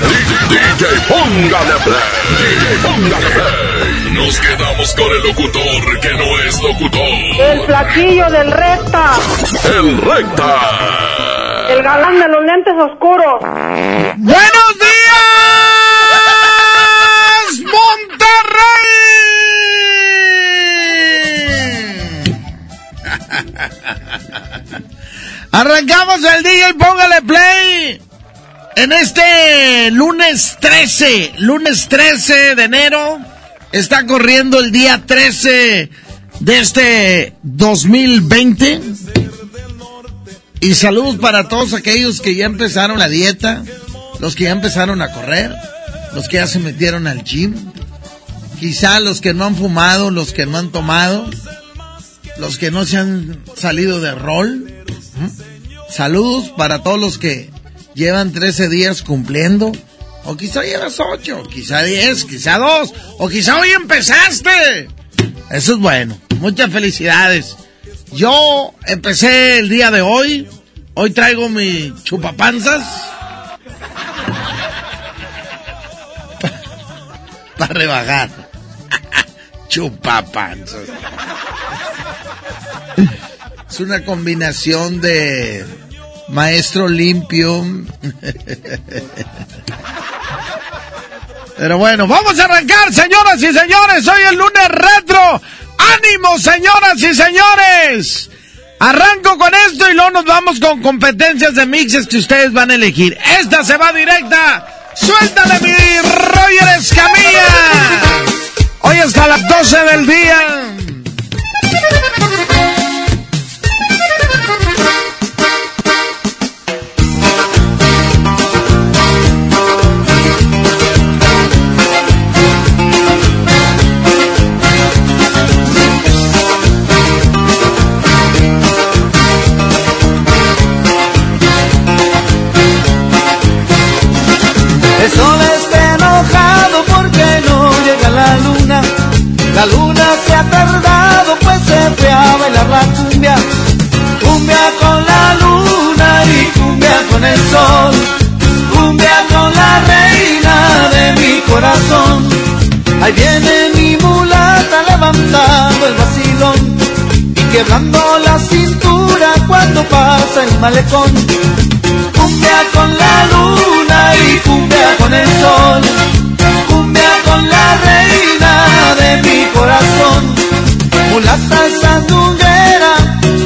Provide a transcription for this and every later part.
DJ, póngale play, DJ, póngale play. Nos quedamos con el locutor que no es locutor. El flaquillo del recta. El recta. El galán de los lentes oscuros. ¡Buenos días, Monterrey! Arrancamos el día y póngale play. En este lunes 13, lunes 13 de enero, está corriendo el día 13 de este 2020. Y saludos para todos aquellos que ya empezaron la dieta, los que ya empezaron a correr, los que ya se metieron al gym, quizá los que no han fumado, los que no han tomado, los que no se han salido de rol. ¿Mm? Saludos para todos los que llevan 13 días cumpliendo, o quizá llevas 8, quizá 10, quizá 2, o quizá hoy empezaste. Eso es bueno. Muchas felicidades. Yo empecé el día de hoy. Hoy traigo mi chupapanzas. Para rebajar. chupapanzas. Es una combinación de maestro limpio. Pero bueno, vamos a arrancar, señoras y señores. Hoy el lunes retro. ¡Ánimo, señoras y señores! Arranco con esto y luego nos vamos con competencias de mixes que ustedes van a elegir. Esta se va directa. ¡Suéltale mi Roger Escamilla! Hoy hasta las 12 del día. La luna se ha tardado pues se fue a bailar la cumbia. Cumbia con la luna y cumbia con el sol. Cumbia con la reina de mi corazón. Ahí viene mi mulata levantando el vacilón y quebrando la cintura cuando pasa el malecón. Cumbia con la luna y cumbia con el sol. Mi corazón. Mulata sandunguera,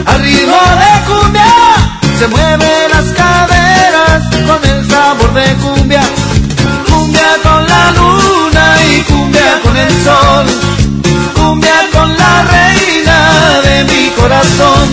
al ritmo de cumbia. Se mueven las caderas con el sabor de cumbia. Cumbia con la luna y cumbia con el sol. Cumbia con la reina de mi corazón.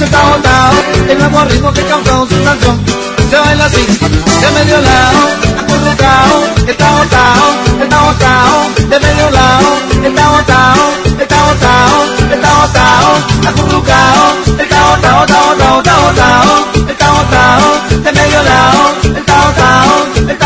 Morenita, bailemos el nuevo ritmo que causa sensación Se baila así, de medio lado Acurrucao, tao El tao tao, de medio lado el tao tao El tao tao, acurrucao tao, tao tao, tao tao El tao tao, de medio lado El tao tao, el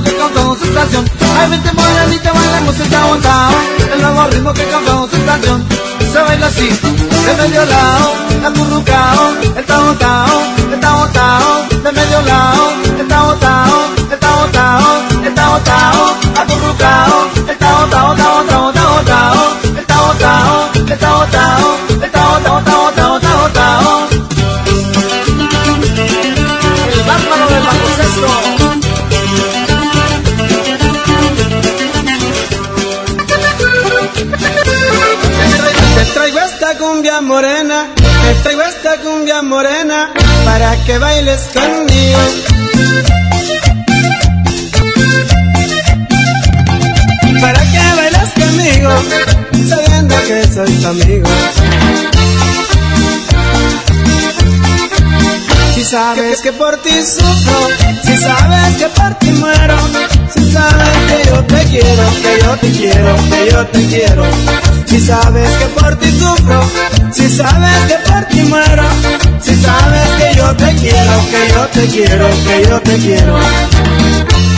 ritmo que causa sensación. Ay, vente morenita, bailemos el tao tao El nuevo ritmo que causa sensación. Se baila así, de medio lado Acurrucao, el tao tao El tao tao, de medio lado El tao tao, el tao tao El tao tao, acurrucao El tao tao, tao tao, tao tao El tao tao, morena, te traigo esta cumbia morena para que bailes conmigo. Para que bailes conmigo, sabiendo que soy tu amigo. Sabes que por ti sufro, si sabes que por ti muero, si sabes que yo te quiero, que yo te quiero, que yo te quiero. Si sabes que por ti sufro, si sabes que por ti muero, si sabes que yo te quiero, que yo te quiero, que yo te quiero.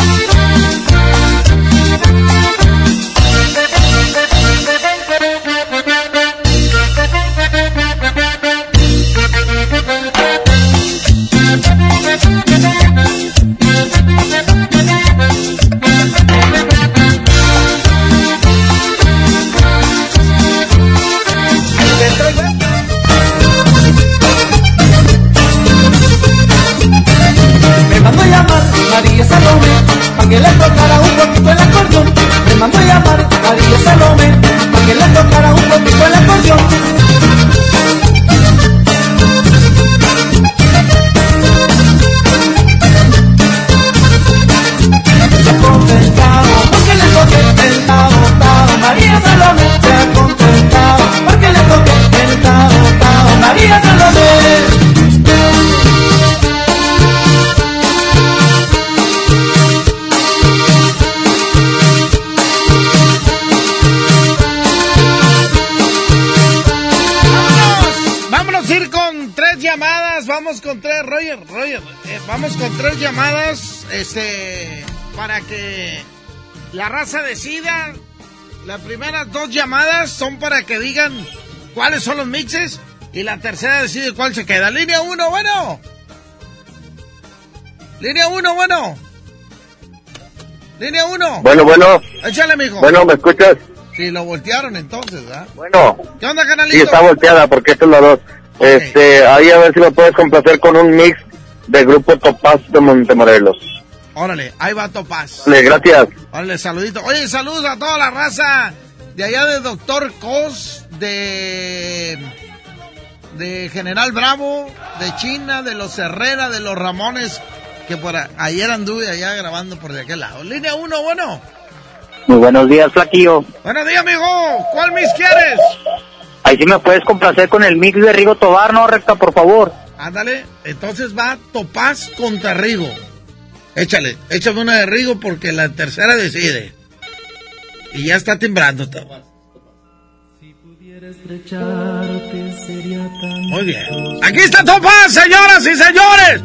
Este, para que la raza decida. Las primeras dos llamadas son para que digan cuáles son los mixes y la tercera decide cuál se queda. Línea uno, bueno. Línea uno, bueno. Línea uno. Bueno, bueno, Échale, mijo. bueno, ¿me escuchas? Sí, lo voltearon entonces. Bueno, ¿Qué onda, canalito? sí está volteada porque esto es la dos. Este, ahí a ver si me puedes complacer con un mix del grupo Topaz de Montemorelos. Órale, ahí va Topaz. Vale, gracias. Órale, saludito. Oye, saludos a toda la raza de allá de Doctor Cos, de, de General Bravo, de China, de los Herrera, de los Ramones, que por a- ayer anduve allá grabando por de aquel lado. Línea 1, bueno. Muy buenos días, Flaquillo. Buenos días, amigo. ¿Cuál mix quieres? Ahí sí me puedes complacer con el mix de Rigo Tobar, ¿no, recta, por favor? Ándale, entonces va Topaz contra Rigo. Échale, échame una de Rigo porque la tercera decide. Y ya está timbrando Topaz. Muy bien. Aquí está Topaz, señoras y señores.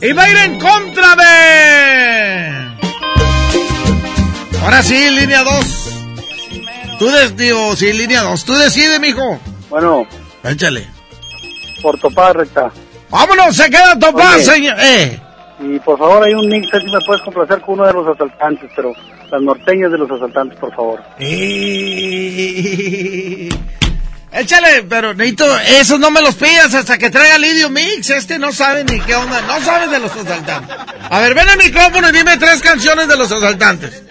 Y va a ir en contra de... Ahora sí, línea 2. Tú des, digo, sí, línea 2. Tú decides, mijo. Bueno, Échale. por Topaz, recta. Vámonos, se queda Topaz, señor. Eh. Y por favor, hay un mix, si me puedes complacer con uno de los asaltantes, pero las norteñas de los asaltantes, por favor. Eh. Échale, pero necesito, esos no me los pidas hasta que traiga Lidio Mix. Este no sabe ni qué onda, no sabe de los asaltantes. A ver, ven al micrófono y dime tres canciones de los asaltantes.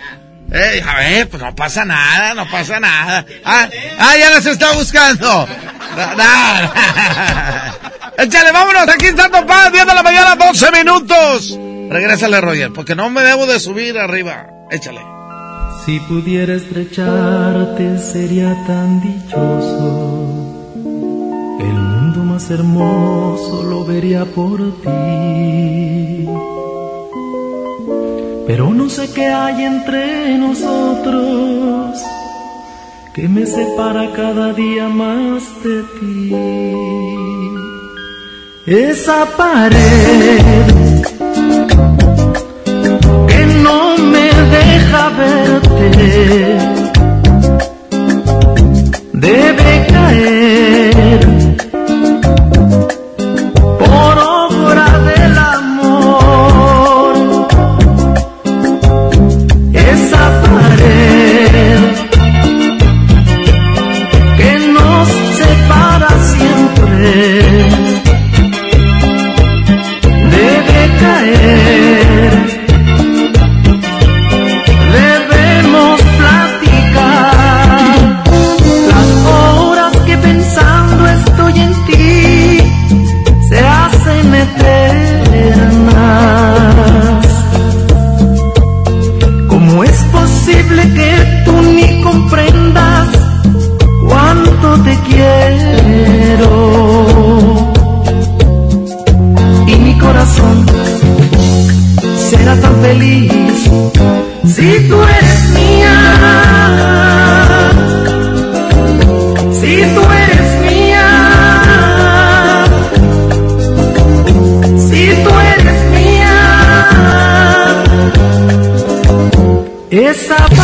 Ey, a ver, pues no pasa nada, no pasa nada. Ah, ah ya las está buscando. No. Échale, vámonos, aquí está Topaz, 10 de la mañana, 12 minutos. Regrésale, Roger, porque no me debo de subir arriba. Échale. Si pudiera estrecharte sería tan dichoso. El mundo más hermoso lo vería por ti. Pero no sé qué hay entre nosotros que me separa cada día más de ti. Esa pared que no me deja verte debe caer si tú eres mía. Si tú eres mía. Si tú eres mía. Esa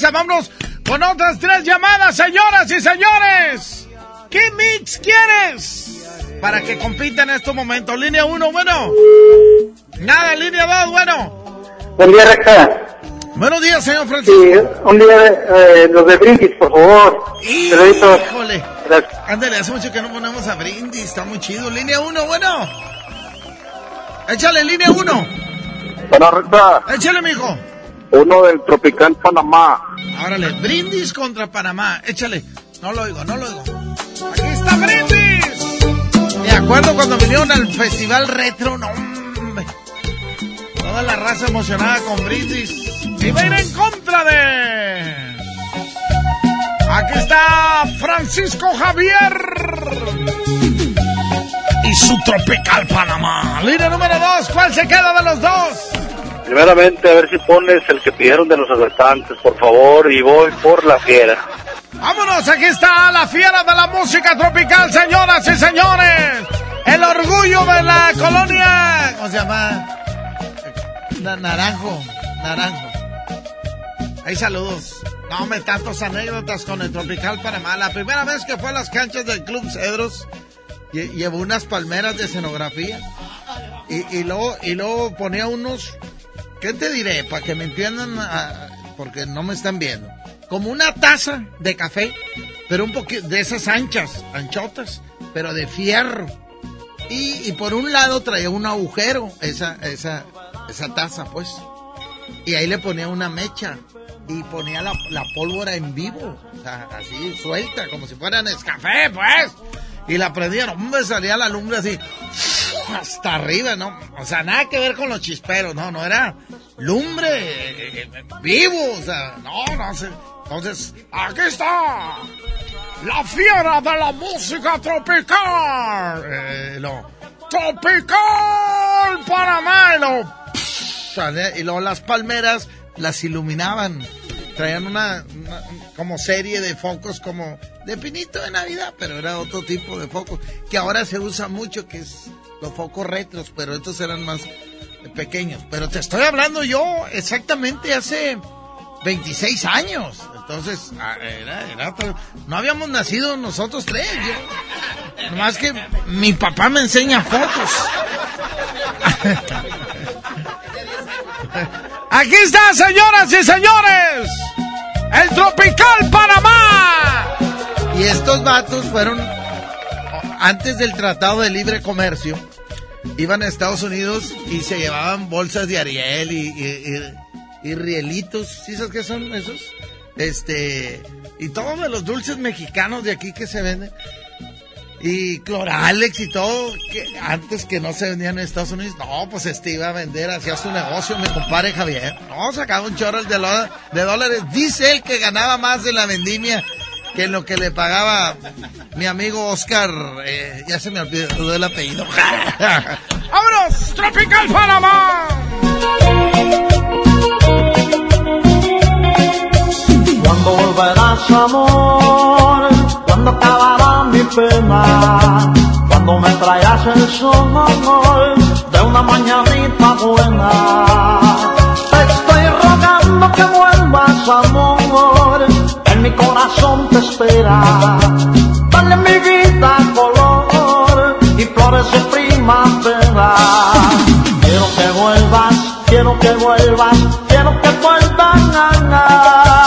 raza. Vámonos con otras tres llamadas, señoras y señores. ¿Qué mix quieres? Para que compitan en estos momentos. Línea 1, bueno. Nada, línea 2, bueno. Buen día, Rexa. Buenos días, señor Francisco. Sí, un día eh, los de Brindis, por favor. Híjole. Gracias. Ándale, hace mucho que no ponemos a brindis, está muy chido. Línea 1, bueno. Échale, línea 1. Bueno, Rexa, Échale, mijo. uno del Tropical Panamá. Brindis contra Panamá. Échale. No lo oigo, no lo oigo. Aquí está brindis. Me acuerdo cuando vinieron al festival retro, no hombre. Toda la raza emocionada con brindis. Va a ir en contra de. Aquí está Francisco Javier. Y su tropical Panamá. Línea número dos. ¿Cuál se queda de los dos? Primeramente, a ver si pones el que pidieron de los asaltantes, por favor, y voy por la fiera. Vámonos, aquí está la fiera de la música tropical, señoras y señores. El orgullo de la colonia. ¿Cómo se llama? Na- naranjo, Naranjo. Hay saludos. No, me tantos anécdotas con el Tropical Panamá. La primera vez que fue a las canchas del Club Cedros, lle- llevó unas palmeras de escenografía. Y, y luego, y luego ponía unos, ¿qué te diré? Para que me entiendan, ah, porque no me están viendo. Como una taza de café, pero un poquito de esas anchas, anchotas, pero de fierro. Y, por un lado traía un agujero, esa, esa, esa taza, pues. Y ahí le ponía una mecha y ponía la, la pólvora en vivo, o sea, así suelta, como si fuera Nescafé, pues. Y la prendían, hombre, salía la lumbre así, hasta arriba, ¿no? O sea, nada que ver con los chisperos, no, no era lumbre eh, eh, vivo, o sea, no, no sé. Entonces, aquí está la fiera de la música tropical. Eh, tropical Panamá. Y y luego las palmeras las iluminaban. Traían una, una- como serie de focos como de pinito de Navidad, pero era otro tipo de focos que ahora se usa mucho, que es los focos retros, pero estos eran más pequeños. Pero te estoy hablando yo exactamente hace 26 años. Entonces, ah, era, era no habíamos nacido nosotros tres. Yo, nomás que mi papá me enseña fotos. Aquí está, señoras y señores, el Tropical Panamá. Y estos vatos fueron, antes del Tratado de Libre Comercio, iban a Estados Unidos y se llevaban bolsas de Ariel y, rielitos. ¿Sí sabes qué son esos? Este, y todos de los dulces mexicanos de aquí que se venden. Y Cloralex y todo, que antes que no se vendían en Estados Unidos, no, pues este iba a vender, hacía su negocio, mi compadre Javier. No, sacaba un chorro de, de dólares. Dice él que ganaba más en la vendimia que lo que le pagaba mi amigo Oscar, eh, ya se me olvidó el apellido. ¡Vámonos! ¡Tropical Panamá! Cuando volverás amor, cuando acabará mi pena, cuando me traerás el sol de una mañanita buena. Te estoy rogando que vuelvas amor, mi corazón te espera. Dale mi vida color y flores de primavera. Quiero que vuelvas, quiero que vuelvas, quiero que vuelvan a Vendimia,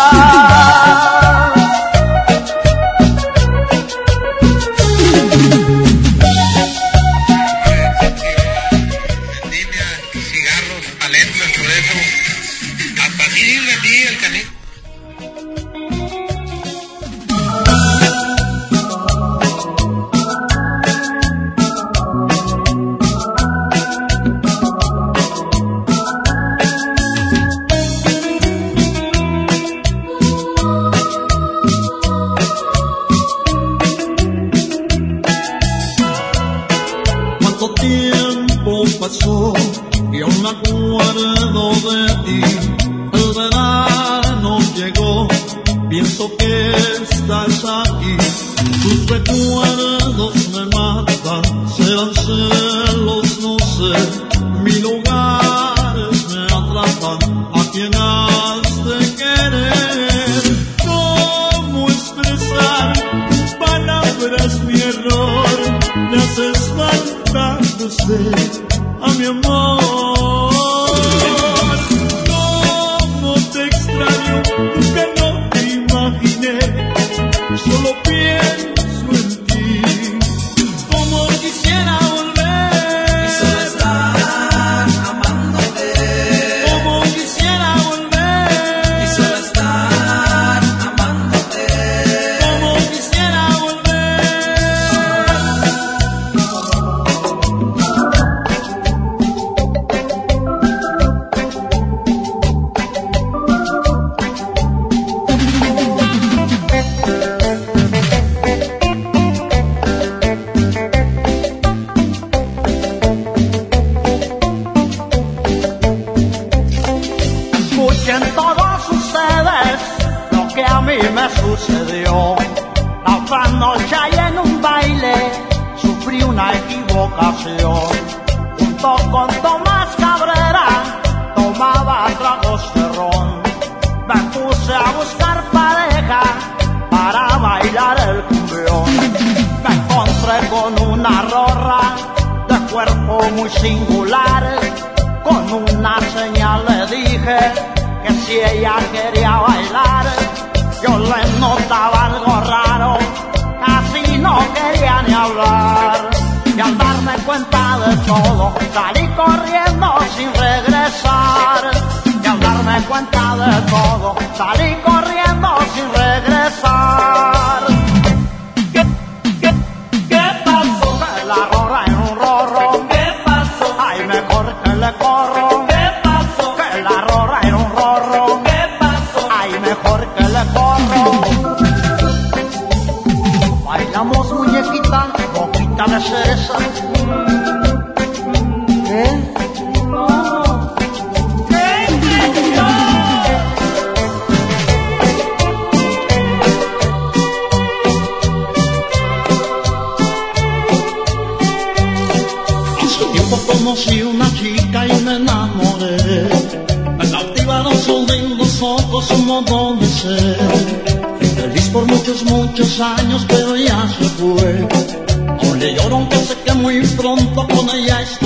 su modo de ser. Feliz por muchos, muchos años, pero ya se fue. Aún le lloro aunque sé que muy pronto con ella estaré.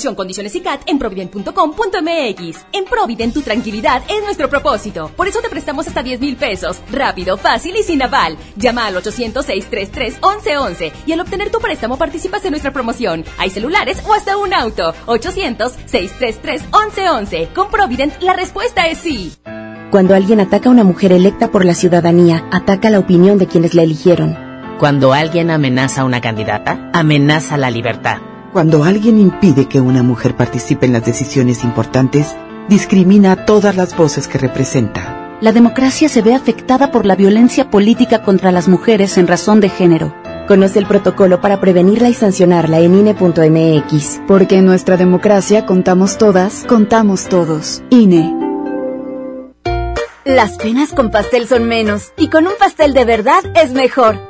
Promoción Condiciones y CAT en provident.com.mx. En Provident tu tranquilidad es nuestro propósito. Por eso te prestamos hasta 10 mil pesos. Rápido, fácil y sin aval. Llama al 800-633-1111 y al obtener tu préstamo participas en nuestra promoción. Hay celulares o hasta un auto. 800-633-1111. Con Provident la respuesta es sí. Cuando alguien ataca a una mujer electa por la ciudadanía, ataca la opinión de quienes la eligieron. Cuando alguien amenaza a una candidata, amenaza la libertad. Cuando alguien impide que una mujer participe en las decisiones importantes, discrimina a todas las voces que representa. La democracia se ve afectada por la violencia política contra las mujeres en razón de género. Conoce el protocolo para prevenirla y sancionarla en INE.mx. Porque en nuestra democracia contamos todas, contamos todos. INE. Las penas con pastel son menos y con un pastel de verdad es mejor.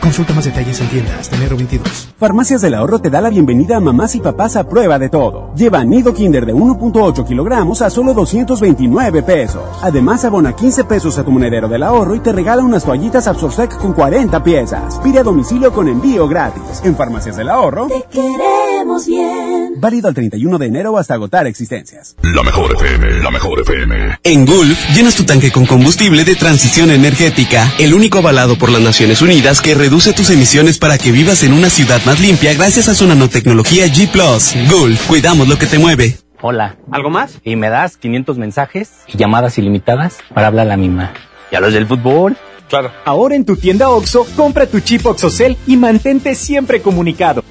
Consulta más detalles en tiendas de enero 22. Farmacias del Ahorro te da la bienvenida a mamás y papás a prueba de todo. Lleva nido Kinder de 1.8 kilogramos a solo 229 pesos. Además, abona 15 pesos a tu monedero del ahorro y te regala unas toallitas Absorsec con 40 piezas. Pide a domicilio con envío gratis. En Farmacias del Ahorro. Te queremos bien. Válido al 31 de enero hasta agotar existencias. La mejor FM, la mejor FM. En Gulf, llenas tu tanque con combustible de transición energética, el único avalado por las Naciones Unidas que reduce tus emisiones para que vivas en una ciudad más limpia gracias a su nanotecnología G ⁇ Gulf, cuidamos lo que te mueve. Hola. ¿Algo más? Y me das 500 mensajes y llamadas ilimitadas para hablar a la misma. ¿Y a los del fútbol? Claro. Ahora en tu tienda OXO, compra tu chip OXOCEL y mantente siempre comunicado.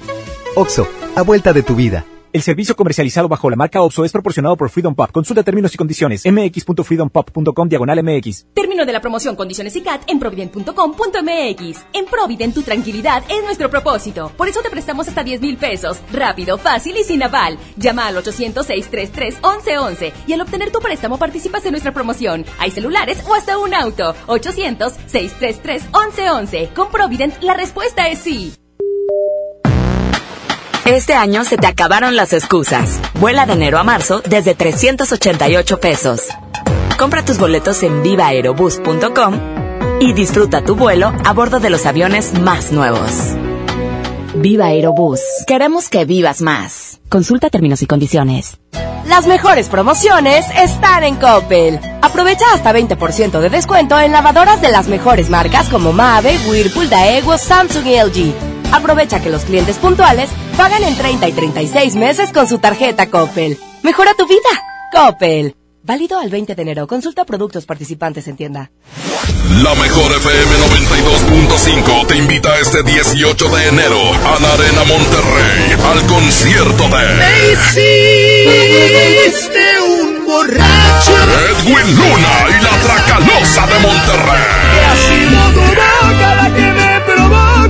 OXO, a vuelta de tu vida. El servicio comercializado bajo la marca OPSO es proporcionado por Freedom Pop. Consulta términos y condiciones. mx.freedompop.com diagonal mx. Término de la promoción, condiciones y CAT en provident.com.mx. En Provident tu tranquilidad es nuestro propósito. Por eso te prestamos hasta 10 mil pesos. Rápido, fácil y sin aval. Llama al 800-633-1111 y al obtener tu préstamo participas en nuestra promoción. Hay celulares o hasta un auto. 800-633-1111. Con Provident la respuesta es sí. Este año se te acabaron las excusas. Vuela de enero a marzo desde 388 pesos. Compra tus boletos en vivaerobus.com y disfruta tu vuelo a bordo de los aviones más nuevos. Viva Aerobús. Queremos que vivas más. Consulta términos y condiciones. Las mejores promociones están en Coppel. Aprovecha hasta 20% de descuento en lavadoras de las mejores marcas como Mave, Whirlpool, Daewoo, Samsung y LG. Aprovecha que los clientes puntuales pagan en 30 y 36 meses con su tarjeta Coppel. Mejora tu vida. Coppel. Válido al 20 de enero. Consulta productos participantes en tienda. La mejor FM 92.5 te invita este 18 de enero a la Arena Monterrey al concierto de... Me hiciste un borracho. Edwin Luna y la Tracalosa de Monterrey.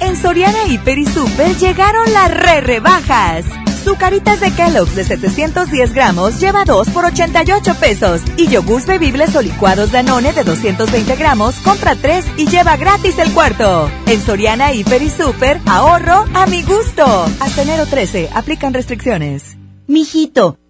En Soriana Hiper y Super llegaron las re rebajas. Zucaritas de Kellogg's de 710 gramos lleva 2 por 88 pesos. Y yogurts bebibles o licuados Danone de 220 gramos compra 3 y lleva gratis el cuarto. En Soriana Hiper y Super, ahorro a mi gusto. Hasta enero 13, aplican restricciones. Mijito,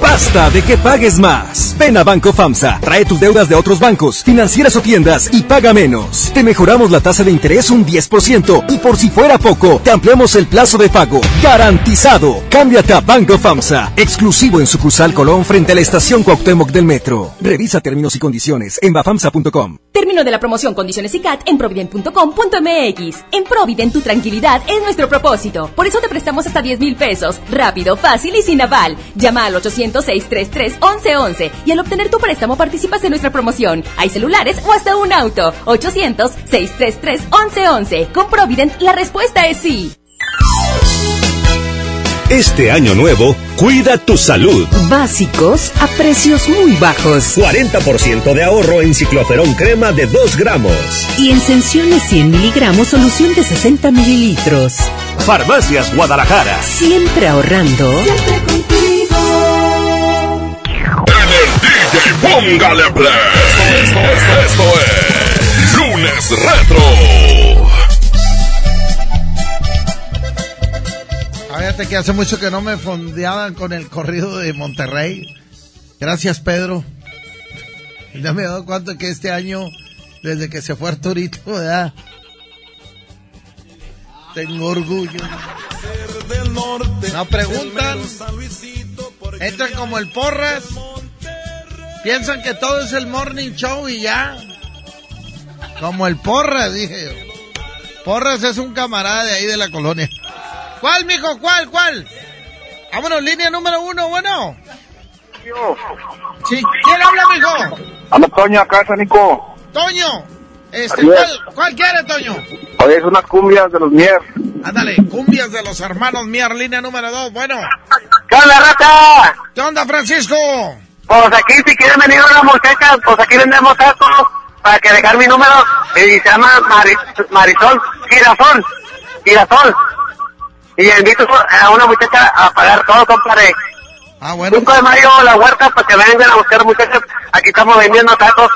Basta de que pagues más. Ven a Banco FAMSA, trae tus deudas de otros bancos, financieras o tiendas y paga menos. Te mejoramos la tasa de interés un 10% y por si fuera poco, te ampliamos el plazo de pago. Garantizado. Cámbiate a Banco FAMSA, exclusivo en sucursal Colón frente a la estación Cuauhtémoc del Metro. Revisa términos y condiciones en bafamsa.com. Término de la promoción, condiciones y CAT en provident.com.mx. En Provident tu tranquilidad es nuestro propósito. Por eso te prestamos hasta 10 mil pesos. Rápido, fácil y sin aval. Llama al 800-633-1111 y al obtener tu préstamo participas en nuestra promoción. Hay celulares o hasta un auto. 800-633-1111. Con Provident la respuesta es sí. Este año nuevo, cuida tu salud. Básicos a precios muy bajos. 40% de ahorro en cicloferón crema de 2 gramos. Y en Sensiones 100 miligramos solución de 60 mililitros. Farmacias Guadalajara. Siempre ahorrando. En el Póngale Play. Esto, esto, esto es Lunes Retro. Fíjate que hace mucho que no me fondeaban con el corrido de Monterrey. Gracias, Pedro. Ya me he dado cuenta que este año, desde que se fue Arturito, ¿verdad? Tengo orgullo. No preguntan. Entran como el porras. Piensan que todo es el morning show y ya. Como el porras, dije yo. Porras es un camarada de ahí de la colonia. ¿Cuál, mijo? ¿Cuál? ¿Cuál? Vámonos, línea número uno, bueno. Sí, ¿quién habla, mijo? Habla Toño acá, Nico. Toño. Este. ¿cuál, ¿Cuál quiere, Toño? Oye, es unas cumbias de los Mier. Ándale, cumbias de los hermanos Mier, línea número dos, bueno. ¿Qué onda, rata? ¿Qué onda, Francisco? Pues aquí, si quieren venir una muchacha, pues aquí vendemos tacos para que dejar mi número. Y se llama Mari- Marisol Girasol. Girasol. Y invito a una muchacha a pagar todo, compadre. Ah, bueno. 5 de mayo, la huerta, para que vengan a buscar muchachas. Aquí estamos vendiendo tacos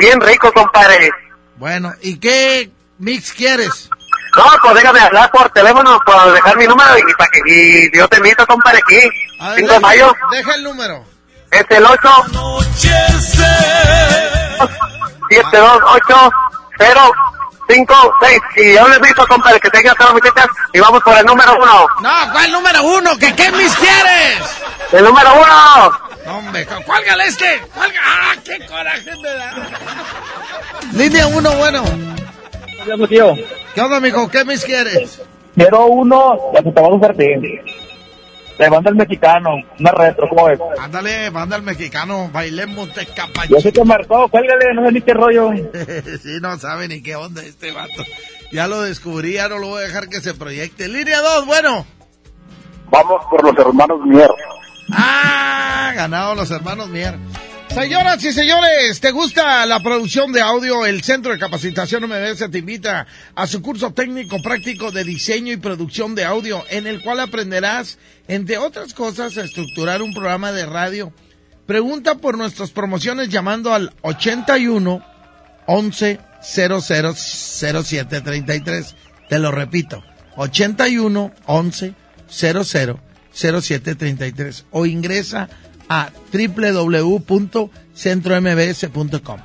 bien ricos, compadre. Bueno, ¿y qué mix quieres? No, pues déjame hablar por teléfono, por dejar mi número y, para que, y yo te invito, compadre, aquí. A ver, 5 de mayo, Deja el número. Es el 8 728 0 5 6 Y yo les invito, compadre, que tengan todas las muchachas y vamos por el número uno. No, ¿cuál número uno? ¿Que qué mix quieres? El número uno. No, hombre, cu- cuálgale este. Cuálga. ¡Ah, qué coraje me da! Línea uno, bueno. ¿Qué onda, mijo? ¿Qué mix quieres? Quiero uno, ya se te va a. Le manda el mexicano, una retro, ¿cómo ves? Ándale, manda al mexicano, bailemos de Yo sé que marcó, cuélgale, no sé ni qué rollo. sí, no sabe ni qué onda este vato. Ya lo descubrí, ya no lo voy a dejar que se proyecte. Línea 2, bueno. Vamos por los hermanos Mier. Ah, ganado los hermanos Mier. Señoras y señores, ¿te gusta la producción de audio? El Centro de Capacitación MBS te invita a su curso técnico práctico de diseño y producción de audio, en el cual aprenderás, entre otras cosas, a estructurar un programa de radio. Pregunta por nuestras promociones llamando al 81 11 00 07 33. Te lo repito, 81 11 00 07 33 o ingresa www.centrombs.com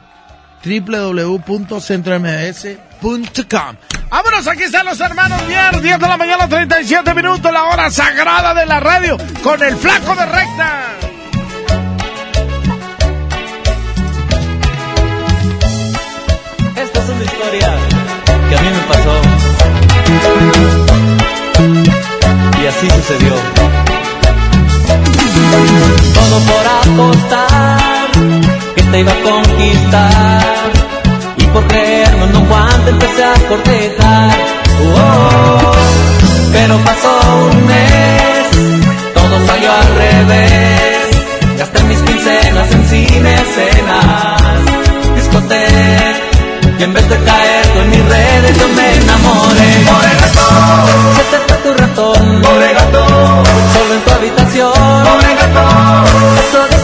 www.centrombs.com Vámonos, aquí están los hermanos Mier, 10 de la mañana, 37 minutos, la hora sagrada de la radio, con el flaco de recta. Esta es una historia que a mí me pasó. Y así sucedió. Todo por apostar que te iba a conquistar. Y por creerme en un guante empecé a cortejar. Oh, pero pasó un mes, todo salió al revés. Gasté mis quincenas en cine, escenas, discoteca. Y en vez de caer en mis redes yo me enamoré gato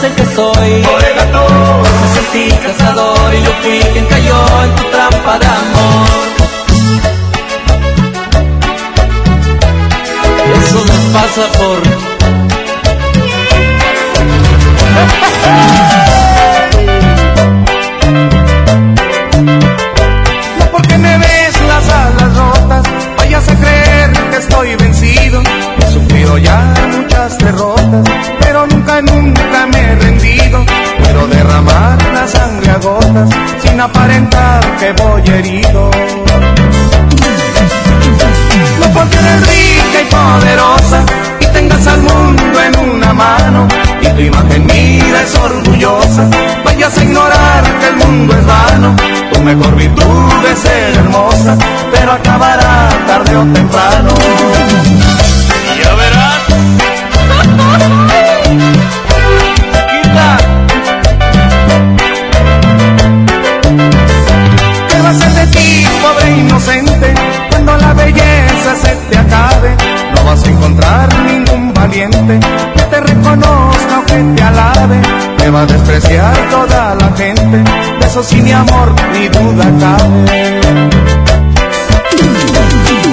Que soy. Pobre gato Me sentí cazador y yo fui quien cayó en tu trampa de amor. Eso nos pasa por No porque me ves las alas rotas, vayas a creer que estoy vencido. He sufrido ya muchas derrotas, sin aparentar que voy herido. No porque eres rica y poderosa, y tengas al mundo en una mano, y tu imagen mira es orgullosa, vayas a ignorar que el mundo es vano. Tu mejor virtud es ser hermosa, pero acabará tarde o temprano. Vas encontrar ningún valiente que te reconozca o que te alabe. Te va a despreciar toda la gente, de eso mi amor ni duda cabe.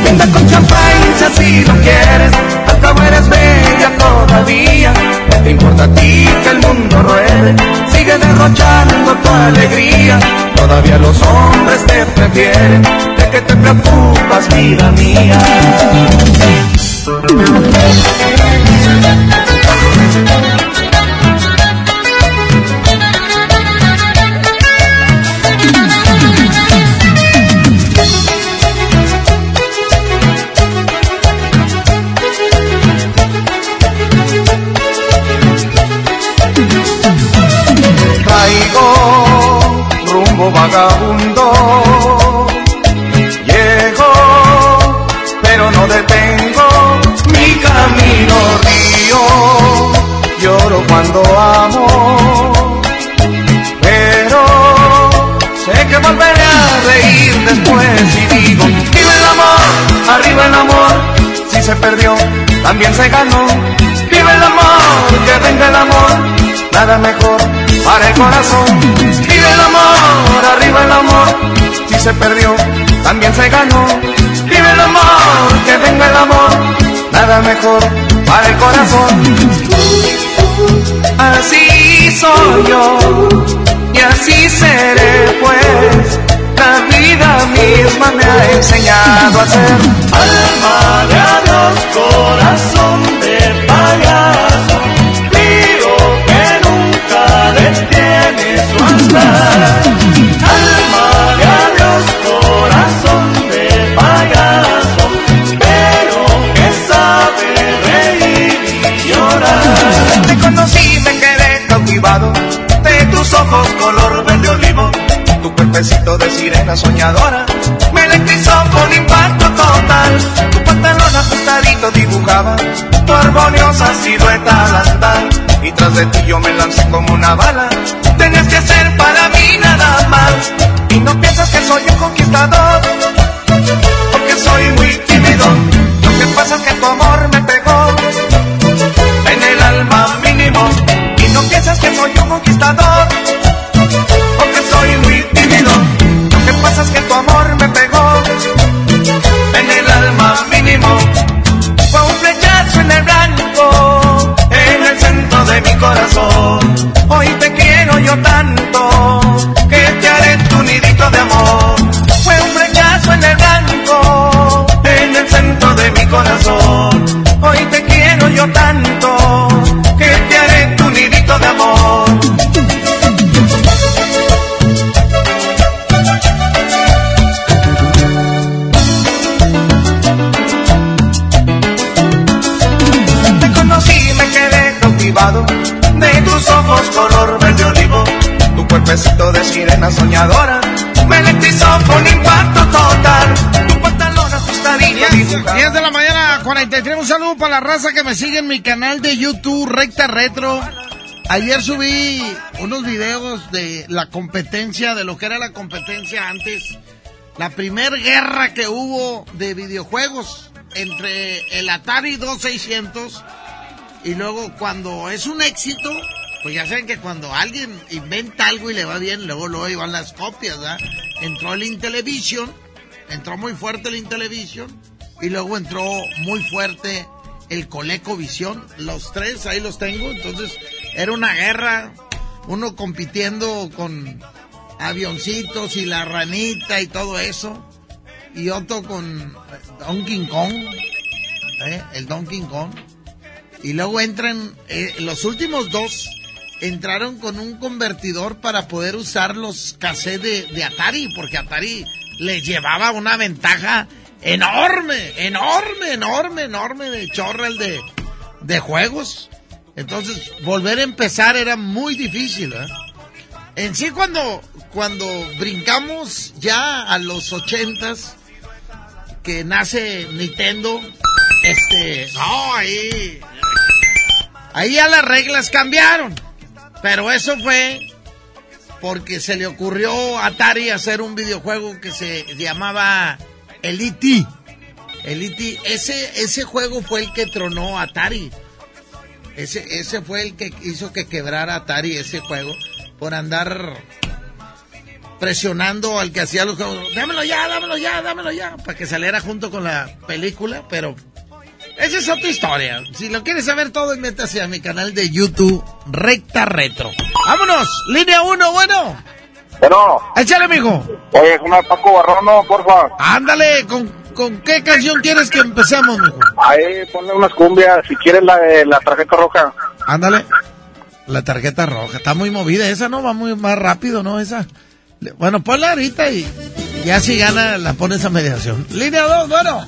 Venga con champagne si así lo quieres, al cabo eres bella todavía. ¿Qué te importa a ti que el mundo ruede? Sigue derrochando tu alegría. Todavía los hombres te prefieren. ¿De qué te preocupas, vida mía? También se ganó. Vive el amor, que venga el amor, nada mejor para el corazón. Vive el amor, arriba el amor, si se perdió, también se ganó. Vive el amor, que venga el amor, nada mejor para el corazón. Así soy yo y así seré pues. La misma me ha enseñado a ser. Alma de adiós, corazón de payaso, una bala. Para la raza que me sigue en mi canal de YouTube, Recta Retro. Ayer subí unos videos de la competencia, de lo que era la competencia antes. La primer guerra que hubo de videojuegos entre el Atari 2600 y luego cuando es un éxito, pues ya saben que cuando alguien inventa algo y le va bien, luego luego van las copias, ¿verdad? Entró el Intellivision, entró muy fuerte el Intellivision y luego entró muy fuerte el ColecoVision, los tres ahí los tengo, entonces era una guerra uno compitiendo con avioncitos y la ranita y todo eso. Y otro con Donkey Kong, ¿eh? el Donkey Kong. Y luego entran, eh, los últimos dos entraron con un convertidor para poder usar los cassettes de, de Atari, porque Atari les llevaba una ventaja enorme, enorme, enorme, enorme de chorrel de, de juegos. Entonces, volver a empezar era muy difícil. ¿eh? En sí, cuando, cuando brincamos ya a los ochentas, que nace Nintendo, este, no, ahí, ahí ya las reglas cambiaron. Pero eso fue porque se le ocurrió a Atari hacer un videojuego que se llamaba el E.T. E.T. Ese, ese juego fue el que tronó Atari. Ese, ese fue el que hizo que quebrara Atari ese juego por andar presionando al que hacía los juegos. Dámelo ya, dámelo ya, dámelo ya. Para que saliera junto con la película, pero esa es otra historia. Si lo quieres saber todo, métase a mi canal de YouTube, Recta Retro. ¡Vámonos! Línea 1, bueno. Bueno. Échale, mijo. Oye, es una Paco Barrono, porfa. Ándale, ¿con, ¿con qué canción quieres que empecemos, mijo? Ahí, ponle unas cumbias, si quieres la de la tarjeta roja. Ándale. La tarjeta roja. Está muy movida esa, ¿no? Va muy más rápido, ¿no? Esa. Bueno, ponla ahorita y ya si gana la pones a mediación. Línea 2, bueno.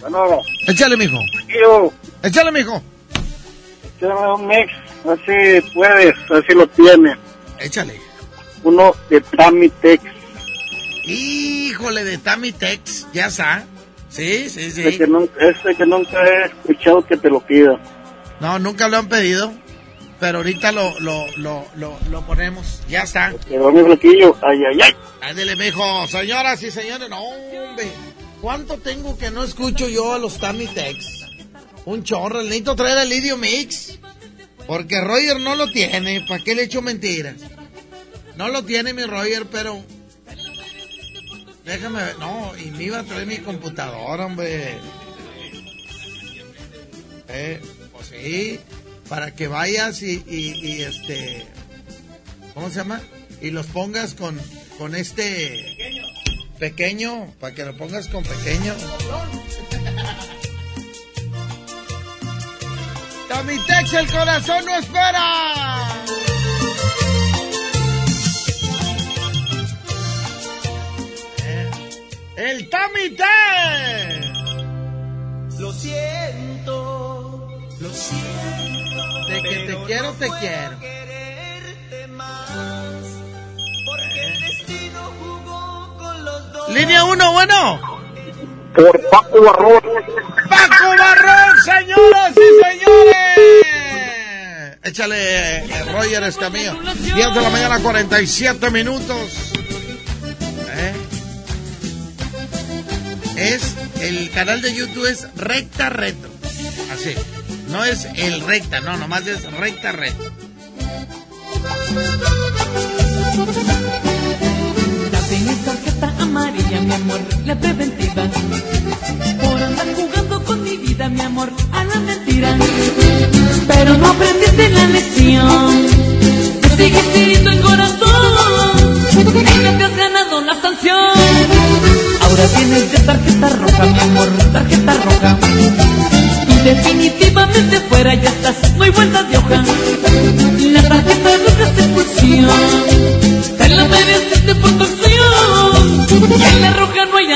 Bueno. Échale, mijo. Yo, Échale, mijo. échame un mix, a ver si puedes, a ver si lo tienes. Échale. Uno de Tamitex, Híjole, de Tammy Tex, ya está. Sí, sí, ese sí. que, nunca, ese que nunca he escuchado que te lo pida. No, nunca lo han pedido, pero ahorita lo, lo, lo, lo, lo ponemos. Ya está. Quedó mi flaquillo, ay, ay, ay. Ándele, mijo. Señoras y señores, no, hombre. ¿Cuánto tengo que no escucho yo a los Tammy Tex? Un chorro, necesito traer al Idio Mix. Porque Roger no lo tiene. ¿Para qué le echo mentiras? No lo tiene mi Roger, pero... Déjame ver. No, y me iba a traer mi computadora, hombre. Eh, pues sí. Para que vayas y, y, este... ¿Cómo se llama? Y los pongas con, con este... Pequeño, para que lo pongas con pequeño. Tamitex, el corazón no espera. El Tamitex. Lo siento, lo siento. De que te quiero, te quiero. Quererte más, porque el destino jugó con los dos. Línea 1, bueno. Por Paco Barrón. Paco Barrón, señoras y señores. Échale, Roger Escamilla. 10 de la mañana, 47 minutos. ¿Eh? Es, el canal de YouTube es Recta Retro. Así. No es el Recta, no, nomás es Recta Retro. Ya tienes tarjeta amarilla, mi amor, la preventiva. Por andar jugando con mi vida, mi amor, a la mentira. Pero no aprendiste la lección. Te sigues el corazón. Ella te has ganado la sanción. Tienes ya tarjeta roja, mi amor, tarjeta roja. Y definitivamente fuera ya estás, no hay vuelta de hoja. La tarjeta roja es expulsión. Te la mereces por tu acción. Y en la roja no hay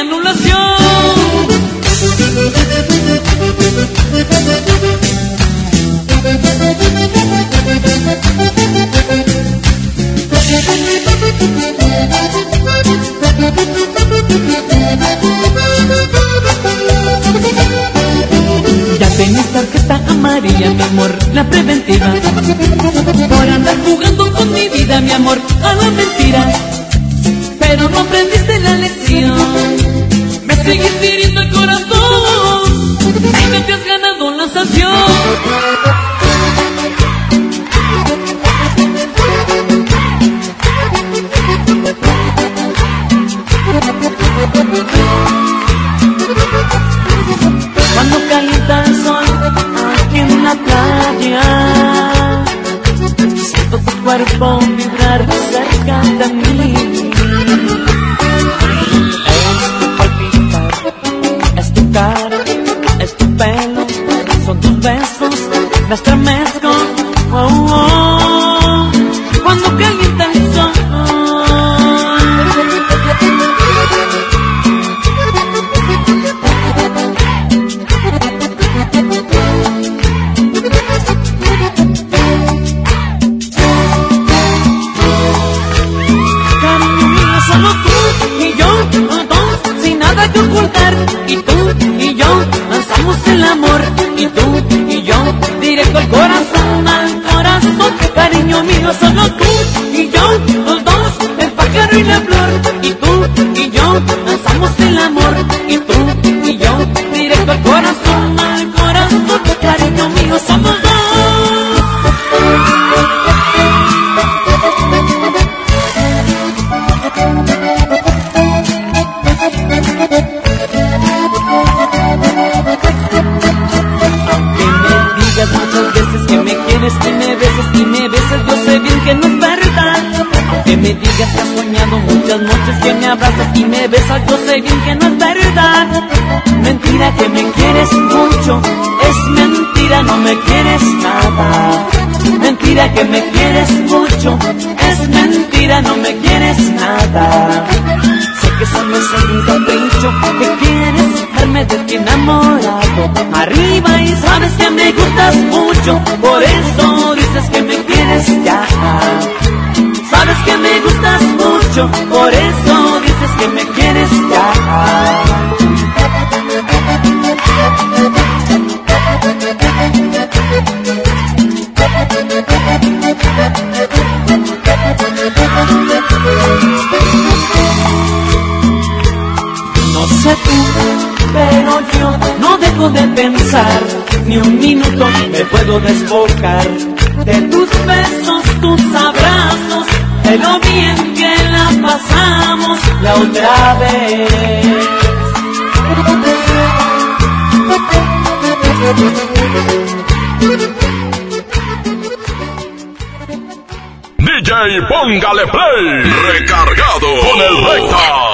Ya tarjeta amarilla, mi amor, la preventiva. Por andar jugando con mi vida, mi amor, a la mentira. Pero no aprendiste la lección. Me sigues hiriendo el corazón. Y no te has ganado la sanción. Sé que solo soy un capricho, que quieres verme de ti enamorado. Arriba y sabes que me gustas mucho, por eso dices que me quieres ya. Sabes que me gustas mucho, por eso dices que me quieres ya. De pensar, ni un minuto me puedo desbocar de tus besos, tus abrazos, de lo bien que la pasamos la otra vez. DJ Póngale Play. Recargado con el recta.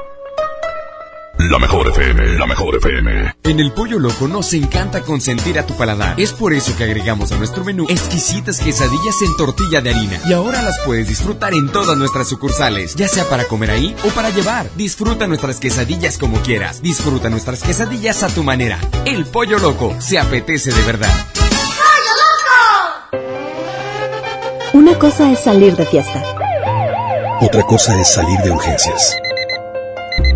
La mejor FM, la mejor FM. En el Pollo Loco nos encanta consentir a tu paladar. Es por eso que agregamos a nuestro menú exquisitas quesadillas en tortilla de harina. Y ahora las puedes disfrutar en todas nuestras sucursales, ya sea para comer ahí o para llevar. Disfruta nuestras quesadillas como quieras. Disfruta nuestras quesadillas a tu manera. El Pollo Loco se apetece de verdad. Una cosa es salir de fiesta. Otra cosa es salir de urgencias.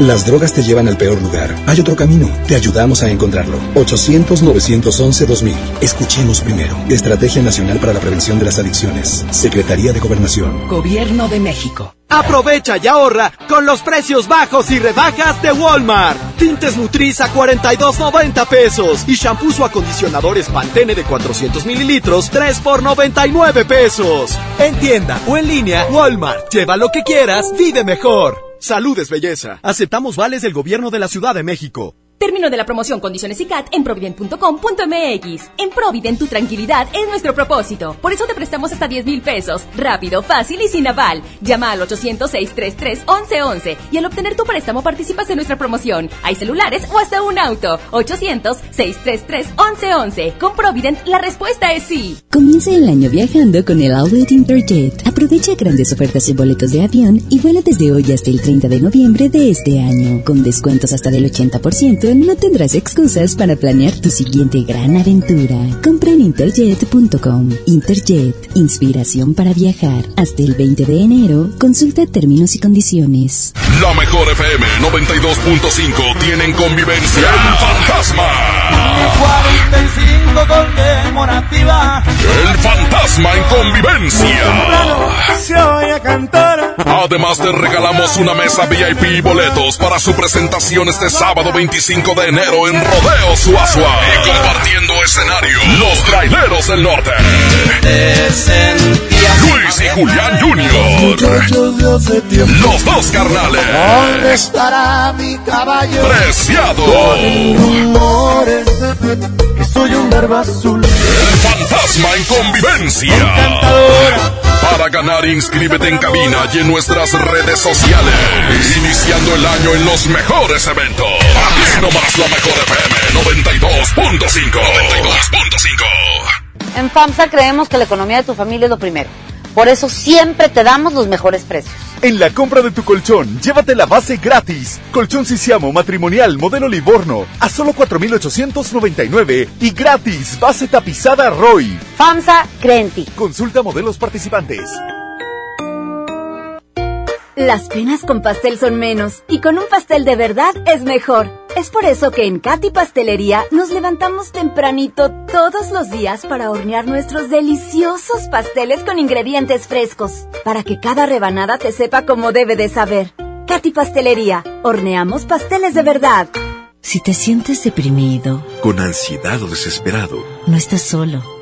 Las drogas te llevan al peor lugar. Hay otro camino. Te ayudamos a encontrarlo. 800-911-2000. Escuchemos primero. Estrategia Nacional para la Prevención de las Adicciones. Secretaría de Gobernación. Gobierno de México. Aprovecha y ahorra con los precios bajos y rebajas de Walmart. Tintes Nutriz a 42.90 pesos y shampoos o acondicionadores Pantene de 400 mililitros 3 por 99 pesos. En tienda o en línea, Walmart. Lleva lo que quieras, vive mejor. Saludes belleza. Aceptamos vales del gobierno de la Ciudad de México. Término de la promoción, condiciones y CAT en provident.com.mx. En Provident tu tranquilidad es nuestro propósito. Por eso te prestamos hasta 10 mil pesos. Rápido, fácil y sin aval. Llama al 800-633-1111 y al obtener tu préstamo participas en nuestra promoción. Hay celulares o hasta un auto. 800-633-1111. Con Provident la respuesta es sí. Comienza el año viajando con el Outlet Interjet. Aprovecha grandes ofertas y boletos de avión y vuela desde hoy hasta el 30 de noviembre de este año. Con descuentos hasta del 80% no tendrás excusas para planear tu siguiente gran aventura. Compra en interjet.com. Interjet, inspiración para viajar. Hasta el 20 de enero, consulta términos y condiciones. La mejor FM 92.5 tienen convivencia El Fantasma. 45 conmemorativa. El Fantasma en convivencia. Se oye cantar. Además te regalamos una mesa VIP y boletos para su presentación este sábado 25 de enero en Rodeo Suazua. Y compartiendo escenario, los traileros del norte. Luis y Julián Jr. Los dos carnales. ¿Dónde estará mi caballo? Preciado. Que soy un barba azul. El fantasma en convivencia. Para ganar, inscríbete en cabina y en nuestras redes sociales. Iniciando el año en los mejores eventos. Aquí nomás la mejor FM 92.5. 92.5. En FAMSA creemos que la economía de tu familia es lo primero. Por eso siempre te damos los mejores precios. En la compra de tu colchón, llévate la base gratis. Colchón Sisiamo matrimonial modelo Livorno a solo 4,899 y gratis base tapizada Roy. FAMSA cree en ti. Consulta modelos participantes. Las penas con pastel son menos y con un pastel de verdad es mejor. Es por eso que en Katy Pastelería nos levantamos tempranito todos los días para hornear nuestros deliciosos pasteles con ingredientes frescos, para que cada rebanada te sepa como debe de saber. Katy Pastelería, horneamos pasteles de verdad. Si te sientes deprimido, Con ansiedad o desesperado, no estás solo.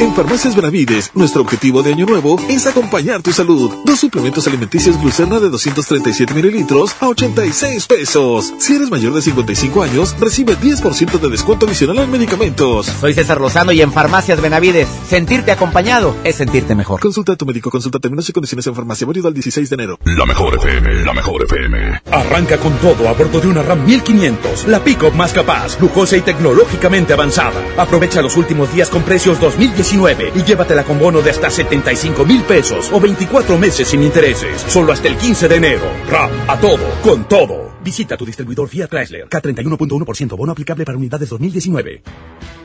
En Farmacias Benavides, nuestro objetivo de año nuevo es acompañar tu salud. Dos suplementos alimenticios Glucerna de 237 mililitros a 86 pesos. Si eres mayor de 55 años, recibe 10% de descuento adicional en medicamentos. Soy César Lozano y en Farmacias Benavides, sentirte acompañado es sentirte mejor. Consulta a tu médico, consulta términos y condiciones en farmacia, válido al 16 de enero. La mejor FM, la mejor FM. Arranca con todo a bordo de una RAM 1500, la pick-up más capaz, lujosa y tecnológicamente avanzada. Aprovecha los últimos días con precios 2019 y llévatela con bono de hasta 75 mil pesos o 24 meses sin intereses. Solo hasta el 15 de enero. RAM, a todo, con todo. Visita tu distribuidor Fiat Chrysler. K31.1% bono aplicable para unidades 2019.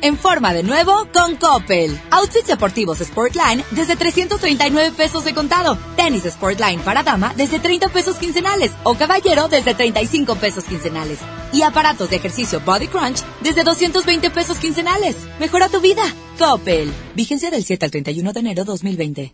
En forma de nuevo con Coppel. Outfits deportivos Sportline desde 339 pesos de contado. Tenis Sportline para dama desde 30 pesos quincenales o caballero desde 35 pesos quincenales. Y aparatos de ejercicio Body Crunch desde 220 pesos quincenales. Mejora tu vida. Coppel. Vigencia del 7 al 31 de enero 2020.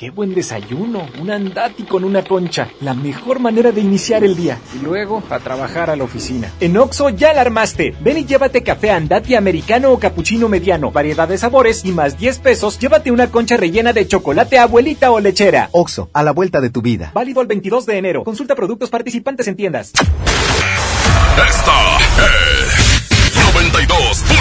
Qué buen desayuno, un andati con una concha, la mejor manera de iniciar el día. Y luego a trabajar a la oficina. En Oxo ya la armaste. Ven y llévate café andati americano o capuchino mediano, variedad de sabores y más 10 pesos, llévate una concha rellena de chocolate abuelita o lechera. Oxo, a la vuelta de tu vida. Válido el 22 de enero. Consulta productos participantes en tiendas. Esta es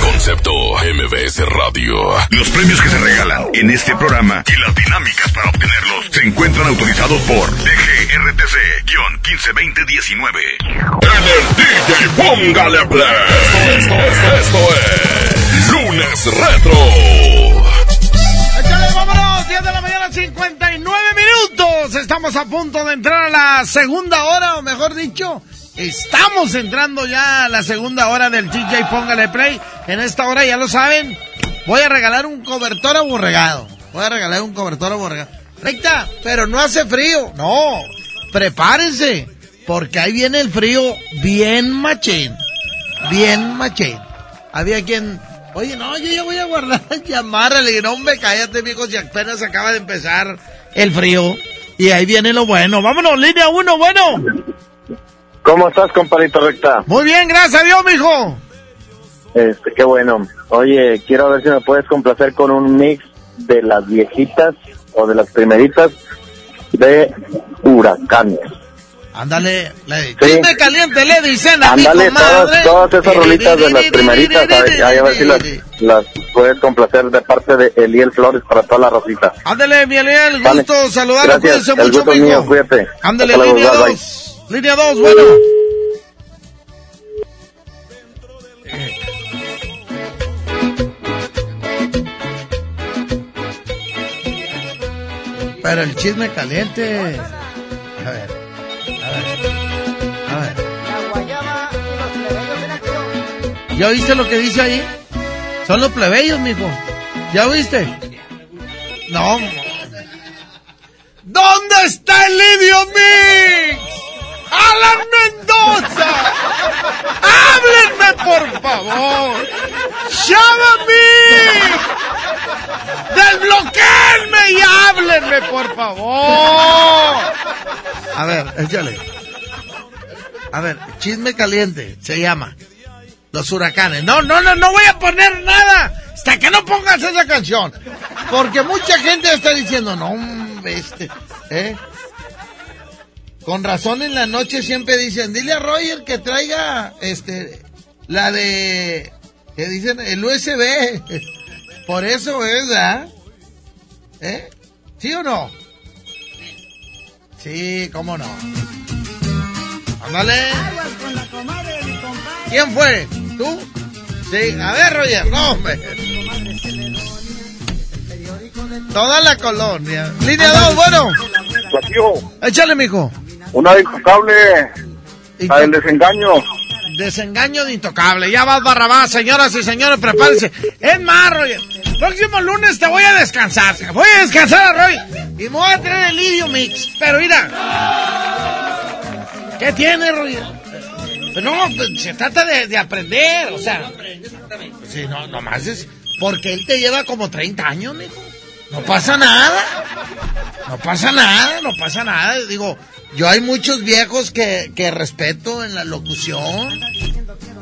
Concepto MBS Radio. Los premios que se regalan en este programa y las dinámicas para obtenerlos se encuentran autorizados por DGRTC-152019. En el DJ Póngale Play. Esto, esto, esto es Lunes Retro. Échale, vámonos, 10 de la mañana, 59 minutos. Estamos a punto de entrar a la segunda hora, o mejor dicho, estamos entrando ya a la segunda hora del DJ Póngale Play. En esta hora, ya lo saben, voy a regalar un cobertor aborregado. Voy a regalar un cobertor aborregado. Recta, pero no hace frío. No, prepárense, porque ahí viene el frío bien machín. Bien machín. Había quien Oye, no, yo ya voy a guardar llamar. Le digo, no, hombre, cállate, mijo, si apenas acaba de empezar el frío. Y ahí viene lo bueno. Vámonos, línea uno, bueno. ¿Cómo estás, compadrito recta? Muy bien, gracias a Dios, mijo. Este, qué bueno. Oye, quiero ver si me puedes complacer con un mix de las viejitas o de las primeritas de huracanes. Ándale, le Chisme caliente, le dicen a Ándale, mi todas, todas esas rolitas de las primeritas, a ver, a ver si las, las puedes complacer de parte de Eliel Flores para toda la rosita. Ándale, mi Eliel, Vale. gusto saludarlo, Gracias, cuídense el mucho, gusto mío, cuídate. Ándale, línea. Línea dos, bueno. Pero el chisme caliente. A ver. A ver. ¿Ya oíste lo que dice ahí? Son los plebeyos, mijo. ¿Ya oíste? No. ¿Dónde está el Lidio Mix? ¡Alan Mendoza! ¡Háblenme, por favor! ¡Llámame! ¡Desbloqueenme y háblenme, por favor! A ver, échale. A ver, chisme caliente, se llama. Los huracanes. No, no, no, no voy a poner nada hasta que no pongas esa canción. Porque mucha gente está diciendo, no, este, ¿eh? Con razón en la noche siempre dicen, dile a Roger que traiga, este, la de, que dicen, el USB. Por eso es, ¿verdad? ¿Eh? ¿Sí o no? Sí, cómo no. Ándale. ¿Quién fue? ¿Tú? Sí, a ver, Roger, no, hombre. Toda la colonia. Línea 2, bueno. Échale, mijo. Una de intocable, la del desengaño. Desengaño de intocable. Ya vas, Barrabás, señoras y señores, prepárense. Es más, Roger. Próximo lunes te voy a descansar. Voy a descansar a Roy. Y me voy a traer el Idio Mix. Pero mira. ¿Qué tiene, Roger? Pues no, pues, se trata de, de aprender, o sea. Sí, no, nomás es. Porque él te lleva como 30 años, mijo. No pasa nada. No pasa nada, no pasa nada. Digo, yo hay muchos viejos que, que respeto en la locución.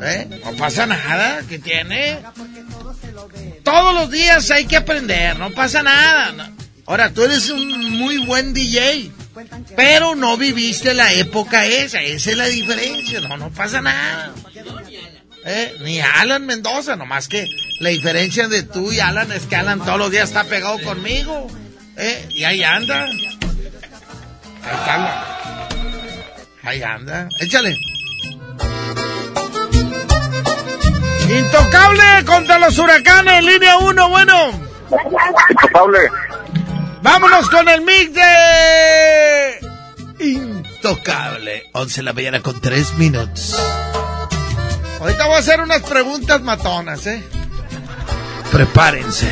¿eh? No pasa nada, ¿qué tiene? Todos los días hay que aprender, no pasa nada. Ahora, tú eres un muy buen DJ, pero no viviste la época esa, esa es la diferencia, no, no pasa nada. ¿Eh? Ni Alan Mendoza, nomás que la diferencia de tú y Alan es que Alan todos los días está pegado conmigo. ¿eh? Y ahí anda. Ahí está. Ahí anda. Échale. Intocable contra los huracanes, línea 1, bueno. Intocable. Vámonos con el mix de... Intocable. 11 de la mañana con 3 minutos. Ahorita voy a hacer unas preguntas matonas, ¿eh? Prepárense.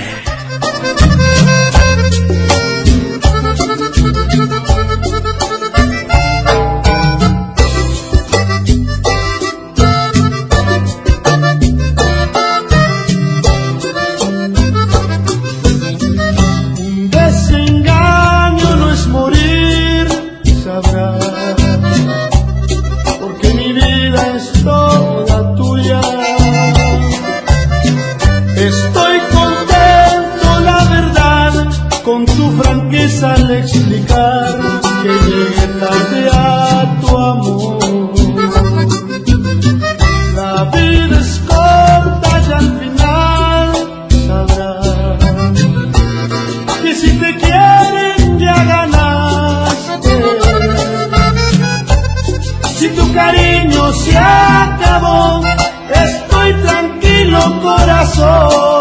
que llegué tarde a tu amor. La vida es corta y al final sabrás que si te quieren ya ganaste. Si tu cariño se acabó, estoy tranquilo corazón.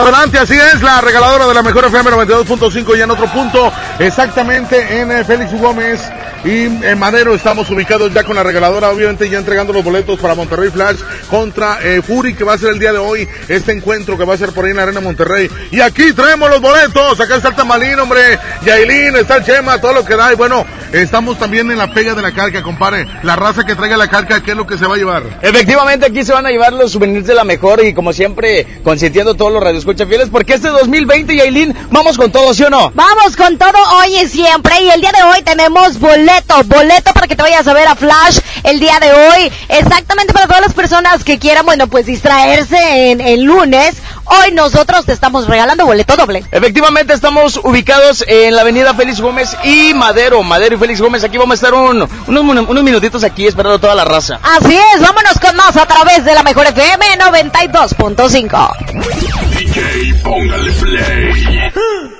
adelante, así es, la regaladora de la mejor FM 92.5 y en otro punto, exactamente en eh, Félix Gómez y en Madero estamos ubicados ya con la regaladora, obviamente ya entregando los boletos para Monterrey Flash contra eh, Fury, que va a ser el día de hoy, este encuentro que va a ser por ahí en la Arena Monterrey. Y aquí traemos los boletos, acá está el Tamalín, hombre, Yailin, está el Chema, todo lo que da, y bueno, estamos también en la pega de la carga, compare, la raza que traiga la carga, ¿qué es lo que se va a llevar? Efectivamente, aquí se van a llevar los souvenirs de la mejor y como siempre, consintiendo todos los radioescuchas fieles, porque este 2020, Yailin, vamos con todo, ¿sí o no? Vamos con todo hoy y siempre. Y el día de hoy tenemos boleto, boleto para que te vayas a ver a Flash el día de hoy. Exactamente para todas las personas que quieran, bueno, pues distraerse en el lunes. Hoy nosotros te estamos regalando boleto doble. Efectivamente, estamos ubicados en la avenida Félix Gómez y Madero. Madero y Félix Gómez. Aquí vamos a estar un- unos, unos minutitos aquí esperando a toda la raza. Así es, vámonos con más a través de la mejor FM 92.5. DJ, póngale play.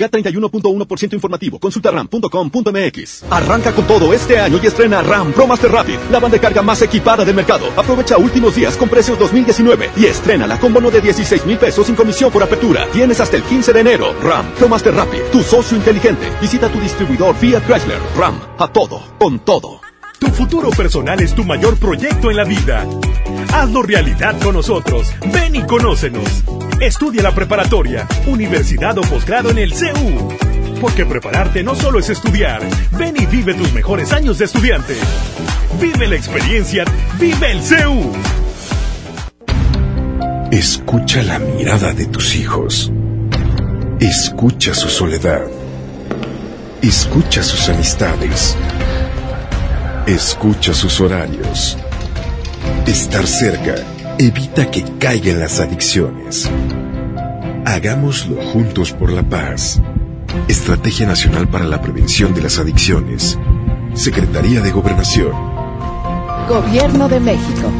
K31.1% informativo. Consulta ram.com.mx. Arranca con todo este año y estrena RAM Pro Master Rapid, la banda de carga más equipada del mercado. Aprovecha últimos días con precios 2019 y estrena con bono de 16 mil pesos sin comisión por apertura. Tienes hasta el 15 de enero. RAM Pro Master Rapid, tu socio inteligente. Visita tu distribuidor Fiat Chrysler. RAM, a todo, con todo. Tu futuro personal es tu mayor proyecto en la vida. Hazlo realidad con nosotros. Ven y conócenos. Estudia la preparatoria, universidad o posgrado en el CEU. Porque prepararte no solo es estudiar. Ven y vive tus mejores años de estudiante. Vive la experiencia. Vive el CEU. Escucha la mirada de tus hijos. Escucha su soledad. Escucha sus amistades. Escucha sus horarios. Estar cerca evita que caigan las adicciones. Hagámoslo juntos por la paz. Estrategia Nacional para la Prevención de las Adicciones. Secretaría de Gobernación. Gobierno de México.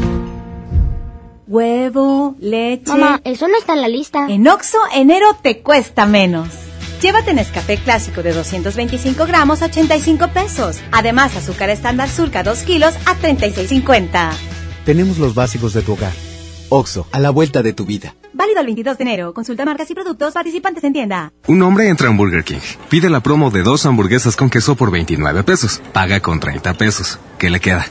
Huevo, leche. Mamá, eso no está en la lista. En Oxo, enero te cuesta menos. Llévate Nescafé clásico de 225 gramos a 85 pesos. Además, azúcar estándar surca 2 kilos a 36.50. Tenemos los básicos de tu hogar. Oxo, a la vuelta de tu vida. Válido el 22 de enero. Consulta marcas y productos participantes en tienda. Un hombre entra a un Burger King. Pide la promo de dos hamburguesas con queso por 29 pesos. Paga con 30 pesos. ¿Qué le queda?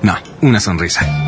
No, una sonrisa.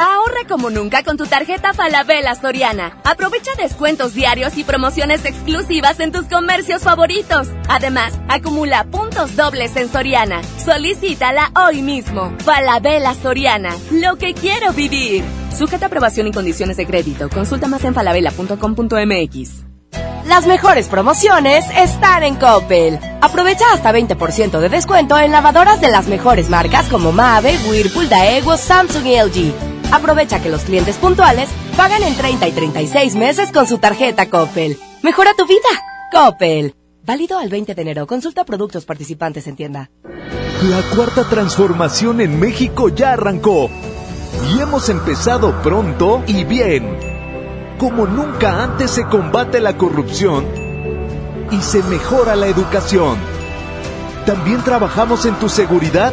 Ahorra como nunca con tu tarjeta Falabella Soriana. Aprovecha descuentos diarios y promociones exclusivas en tus comercios favoritos. Además, acumula puntos dobles en Soriana. Solicítala hoy mismo. Falabella Soriana. Lo que quiero vivir. Sujeta aprobación y condiciones de crédito. Consulta más en falabella.com.mx. Las mejores promociones están en Coppel. Aprovecha hasta 20% de descuento en lavadoras de las mejores marcas como Mave, Whirlpool, Daewoo, Samsung y LG. Aprovecha que los clientes puntuales pagan en 30 y 36 meses con su tarjeta Coppel. Mejora tu vida. Coppel. Válido al 20 de enero. Consulta productos participantes en tienda. La cuarta transformación en México ya arrancó. Y hemos empezado pronto y bien. Como nunca antes se combate la corrupción y se mejora la educación. También trabajamos en tu seguridad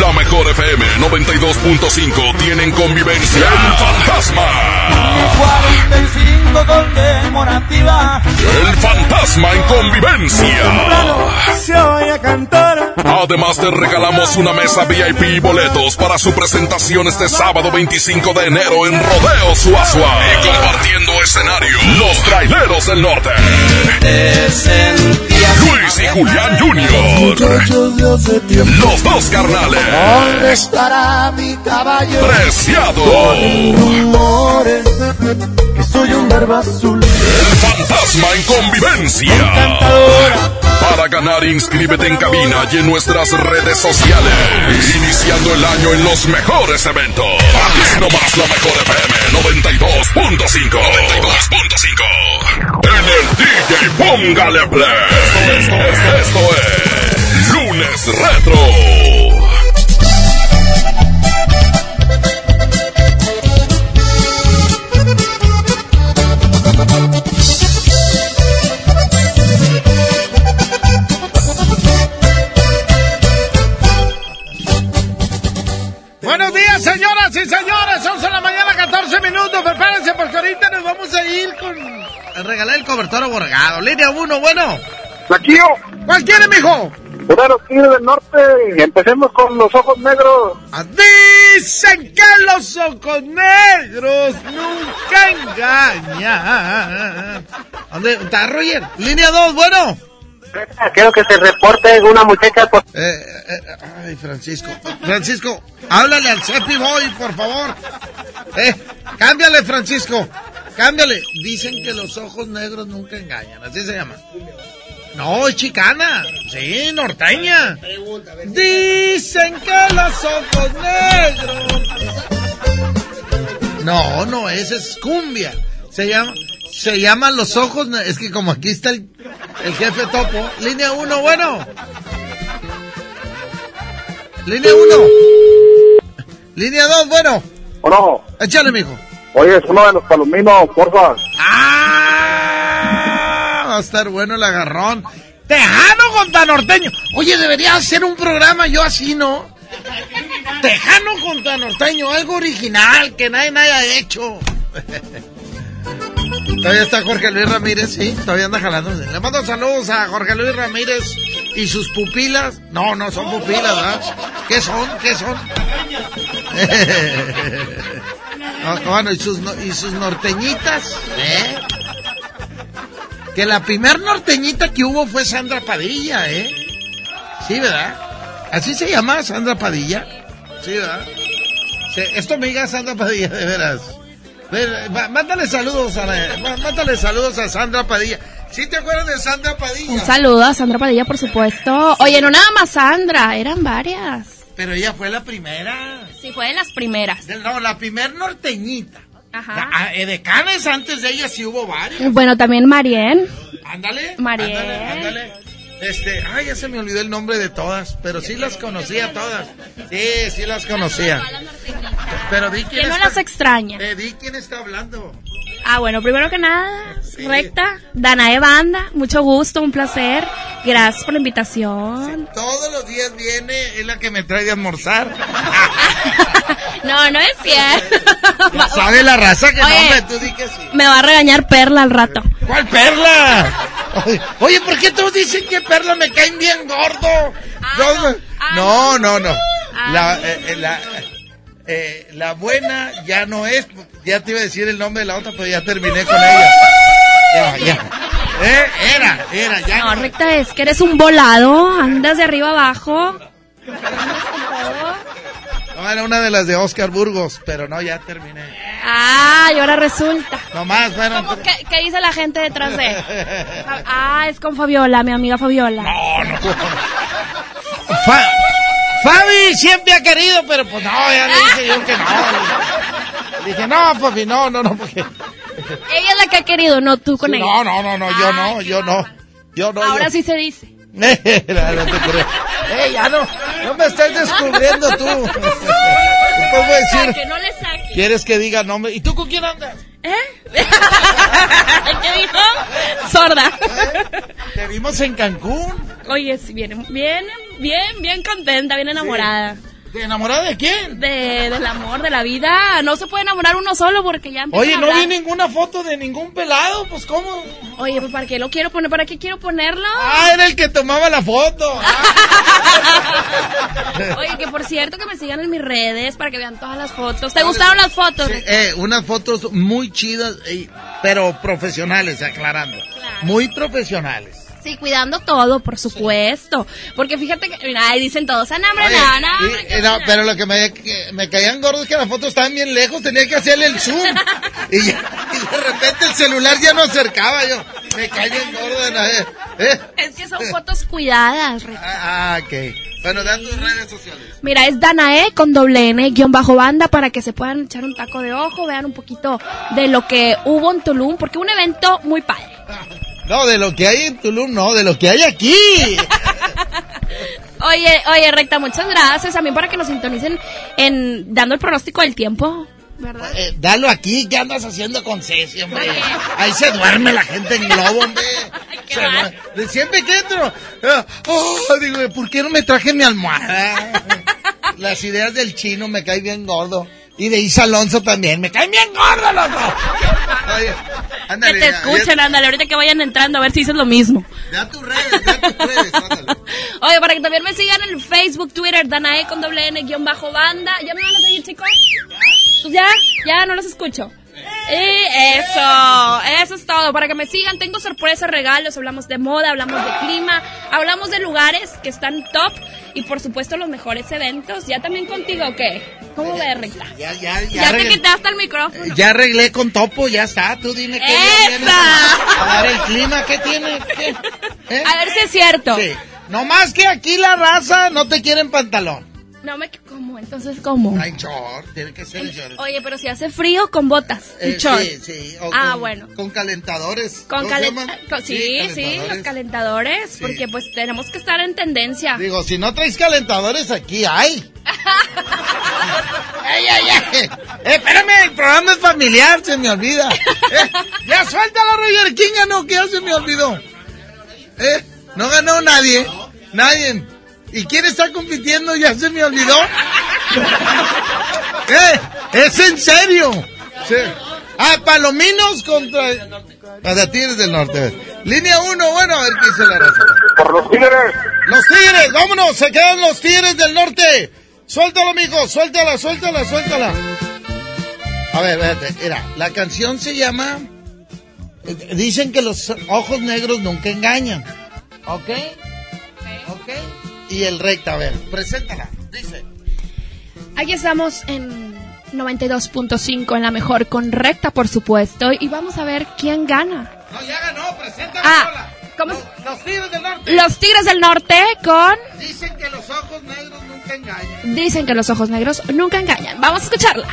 La mejor FM 92.5 tienen convivencia El Fantasma. 45 conmemorativa. El Fantasma en convivencia. Se oye cantar. Además te regalamos una mesa VIP y boletos para su presentación este sábado 25 de enero en Rodeo Suazua. Y compartiendo escenario, los traileros del norte. Luis y Julián Jr. Los dos carnales. ¿Dónde estará mi caballo? Preciado. Rumores que soy un barba azul. El fantasma en convivencia. Para ganar, inscríbete en cabina y en nuestras redes sociales. Iniciando el año en los mejores eventos. Aquí nomás la mejor FM 92.5. 92.5. En el DJ Póngale Play. Esto es, esto es Lunes Retro. Regalar el cobertor aborregado. Línea 1, bueno. Laquillo. ¿Cuál quiere, mijo? Una los Tigres del Norte. Empecemos con los ojos negros. Dicen que los ojos negros nunca engañan. ¿Dónde está Roger? Línea 2, bueno. Quiero que se reporte una muchacha por... Eh, eh, ay, Francisco. Francisco, háblale al Cepi Boy, por favor. Eh, cámbiale, Francisco. Cámbiale. Dicen que los ojos negros nunca engañan. Así se llama. No, es chicana. Sí, norteña. Dicen que los ojos negros. No, no, esa es cumbia. Se llama, se llama Los Ojos. Es que como aquí está el, el jefe topo. Línea 1, bueno. Línea 1. Línea 2, bueno. ¿O no? Échale, mijo. Oye, es uno de los palominos, porfa. ¡Ah! Va a estar bueno el agarrón. Tejano contra norteño. Oye, debería hacer un programa yo así, ¿no? Tejano contra norteño, algo original que nadie haya hecho. Todavía está Jorge Luis Ramírez, sí, todavía anda jalando. Le mando saludos a Jorge Luis Ramírez y sus pupilas. No, no son pupilas, ¿verdad? ¿Qué son? ¿Qué son? Bueno, y sus, y sus norteñitas, ¿eh? Que la primer norteñita que hubo fue Sandra Padilla, ¿eh? Sí, ¿verdad? Así se llama Sandra Padilla. Sí, ¿verdad? Sí, esto me diga Sandra Padilla, de veras. Mándale saludos a la- má- mándale saludos a Sandra Padilla. ¿Sí te acuerdas de Sandra Padilla? Un saludo a Sandra Padilla, por supuesto. Oye, no nada más Sandra, eran varias. Pero ella fue la primera. Sí, fue de las primeras. No, la primer norteñita. Ajá. La- ah, eh, de Canes antes de ella sí hubo varias. Bueno, también Marien. Ándale. Marien. Ándale, ándale. Este, ay, ya se me olvidó el nombre de todas, pero sí las conocía todas. Sí, sí las conocía. Pero di quién ¿Quién no está- las extraña? Eh, di quién está hablando. Ah, bueno, primero que nada, recta, Danae Banda, mucho gusto, un placer. Gracias por la invitación. Todos los días viene, es la que me trae de almorzar. No, no es cierto. ¿Sabe la raza que Oye. no, hombre? Tú di que sí. Me va a regañar Perla al rato. ¿Cuál perla? Oye, ¿por qué todos dicen que perla me caen bien gordo? Yo- no, no, no. La, eh, eh, la, eh, la buena ya no es. Ya te iba a decir el nombre de la otra, pero ya terminé con ella. Ya, ya. Eh, era, era, ya. No, recta es que eres un volado, andas de arriba abajo. No, era una de las de Oscar Burgos, pero no, ya terminé. Ah, y ahora resulta. Nomás, bueno. ¿Cómo que- ¿Qué dice la gente detrás de? Ah, es con Fabiola, mi amiga Fabiola. Fa- Fabi siempre ha querido, pero pues no, ya le dije yo que no. Le dije, no, papi, no, no, no, porque... Ella es la que ha querido, no tú con ella. no, no, no, no, yo no, yo no. Yo no, Ahora yo- sí se dice. No te creo. Eh, ya no, no me estás descubriendo tú. A decir, Que no le saque. ¿quieres que diga nombre? ¿Y tú con quién andas? ¿Eh? ¿Qué dijo? Sorda. Te vimos en Cancún. Oye, sí, viene bien, bien, bien contenta, bien enamorada. ¿De enamorada de quién? De, del amor, de la vida. No se puede enamorar uno solo porque ya empieza Oye, a no vi ninguna foto de ningún pelado, pues ¿cómo? Oye, pues ¿para qué lo quiero poner? ¿Para qué quiero ponerlo? Ah, era el que tomaba la foto. Oye, que por cierto que me sigan en mis redes para que vean todas las fotos. ¿Te gustaron las fotos? Eh, unas fotos muy chidas, pero profesionales, aclarando. Muy profesionales. Sí, cuidando todo, por supuesto. Porque fíjate que, mira, ahí dicen todos, ah, no, hombre, Oye, y- no, pero lo que me, que me caían gordos es que las fotos estaban bien lejos, tenía que hacerle el zoom. y, ya- y de repente el celular ya no acercaba yo. Me caí bien gordo. de la- ¿eh? Es que son fotos cuidadas, Rick. Ah, ok. Bueno, dan tus redes sociales. Mira, es Danae con doble N, guion bajo banda, para que se puedan echar un taco de ojo, vean un poquito de lo que hubo en Tulum, porque un evento muy padre. No, de lo que hay en Tulum, no, de lo que hay aquí. Oye, oye, Recta, muchas gracias también para que nos sintonicen en dando el pronóstico del tiempo, ¿verdad? Eh, dalo aquí, ¿qué andas haciendo con Ceci, hombre? Ahí se duerme la gente en globo, hombre. Se siempre que entro, eh, oh, digo, ¿por qué no me traje mi almohada? Las ideas del chino me caen bien gordo. Y de Isa Alonso también, me caen bien gordo los dos. Oye, ándale, que te ya, escuchen, ándale, ahorita que vayan entrando a ver si dices lo mismo. ya, da tus redes, da tus redes, ándale. Oye, para que también me sigan en Facebook, Twitter, Danae con doble N, guion bajo banda. ¿Ya me van a seguir, chicos? Pues ya, ya, no los escucho. Y eso, eso es todo. Para que me sigan, tengo sorpresas, regalos, hablamos de moda, hablamos de clima, hablamos de lugares que están top y por supuesto los mejores eventos. ¿Ya también contigo qué? ¿Cómo ves, Rita? Ya, ya, ya, Ya te quitaste el micrófono. ya arreglé con Topo, ya está. Tú dime qué ¡Esa! a dar el clima, ¿qué tiene? ¿Qué? ¿Eh? A ver si es cierto. Sí. No más que aquí la raza no te quieren pantalón. No me... ¿Cómo? Entonces, ¿cómo? Hay short, tiene que ser short. Oye, pero si hace frío, con botas y Eh, short. sí, sí. o Ah, con- bueno. Con calentadores. Con ¿Cómo se calen- con- sí, sí, calentadores. los calentadores, porque pues tenemos que estar en tendencia. Digo, si no traes calentadores, aquí. ¡Ey, ey, ey! Eh, espérame, el programa es familiar, se me olvida. Eh, ya suéltalo, Roger King ganó, que ya se me olvidó. Eh, no ganó nadie, nadie. ¿Y quién está compitiendo? Ya se me olvidó. eh, es en serio. Sí. Ah, Palominos contra... De Tigres del Norte. Línea 1, bueno, a ver qué dice la raza. Por los Tigres. Los Tigres, vámonos, se quedan los Tigres del Norte. Suéltalo, mijo, suéltala, suéltala, suéltala. A ver, espérate, mira, la canción se llama... eh, Dicen que los ojos negros nunca engañan. ¿Ok? ¿Ok? Y el recta, a ver, preséntala. Dice... Aquí estamos en 92.5 en la mejor con recta, por supuesto, y vamos a ver quién gana. No, ya ganó, preséntala. Ah, ¿cómo se- Los Tigres del Norte. Los Tigres del Norte con... Dicen que los ojos negros nunca engañan. Dicen que los ojos negros nunca engañan. Vamos a escucharla.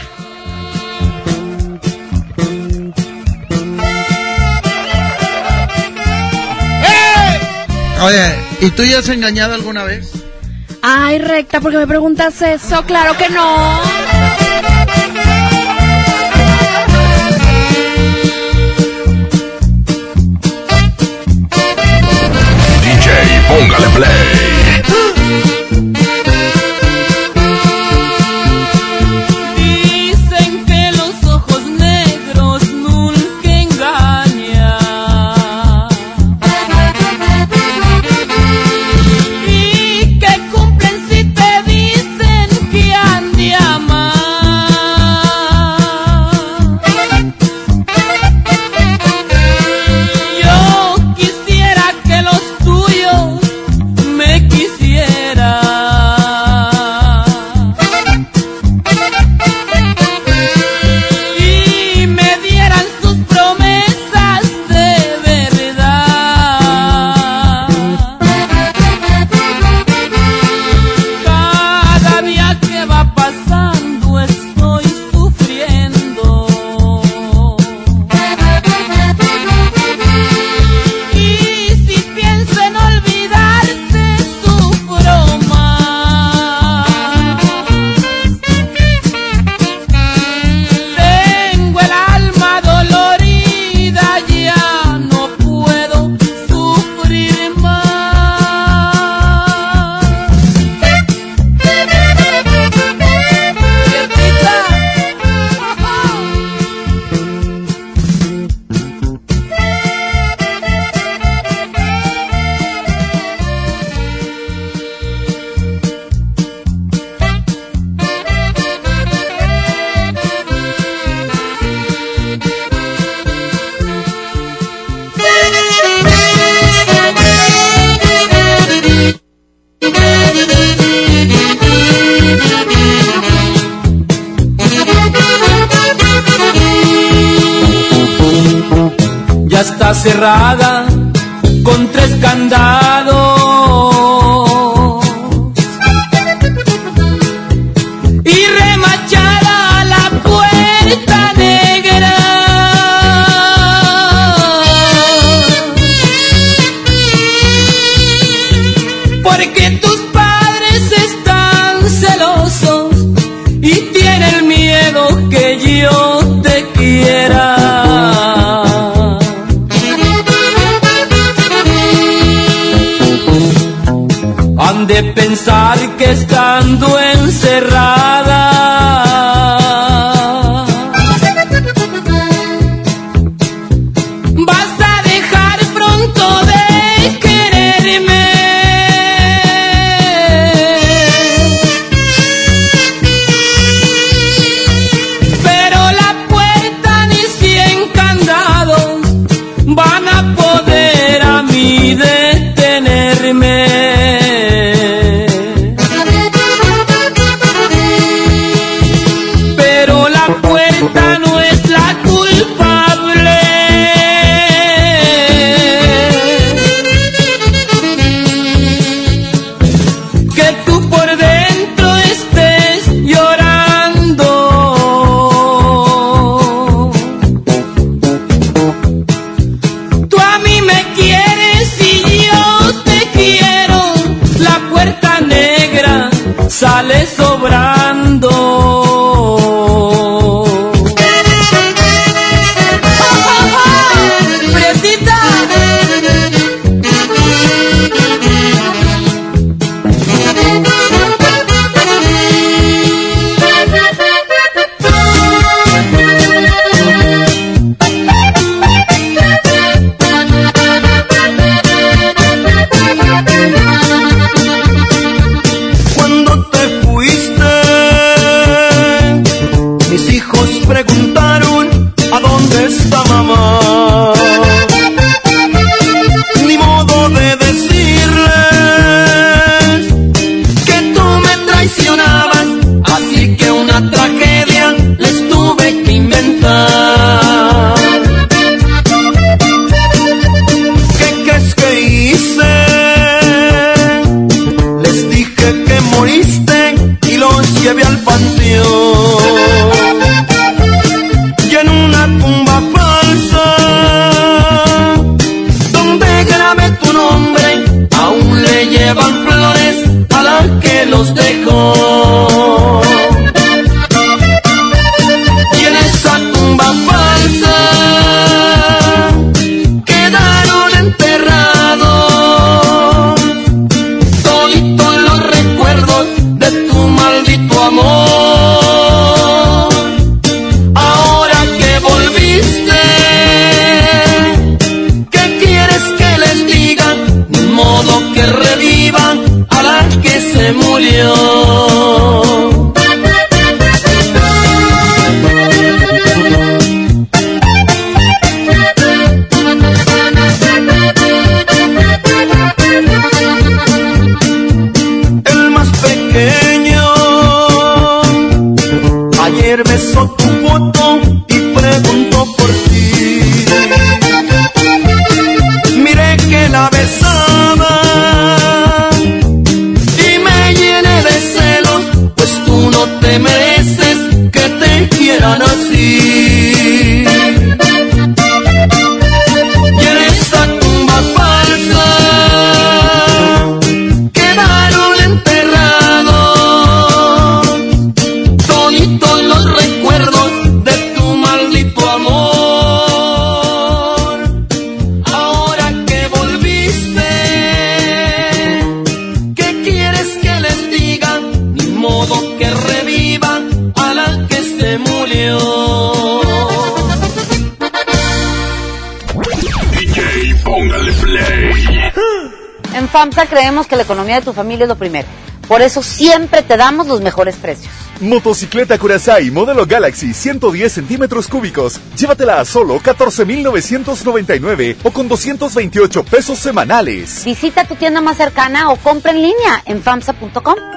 Oye, ¿y tú ya has engañado alguna vez? Ay, recta, porque me preguntas eso. Claro que no. DJ, póngale play. Creemos que la economía de tu familia es lo primero. Por eso siempre te damos los mejores precios. Motocicleta Curasai modelo Galaxy 110 centímetros cúbicos. Llévatela a solo 14,999 o con 228 pesos semanales. Visita tu tienda más cercana o compra en línea en famsa.com.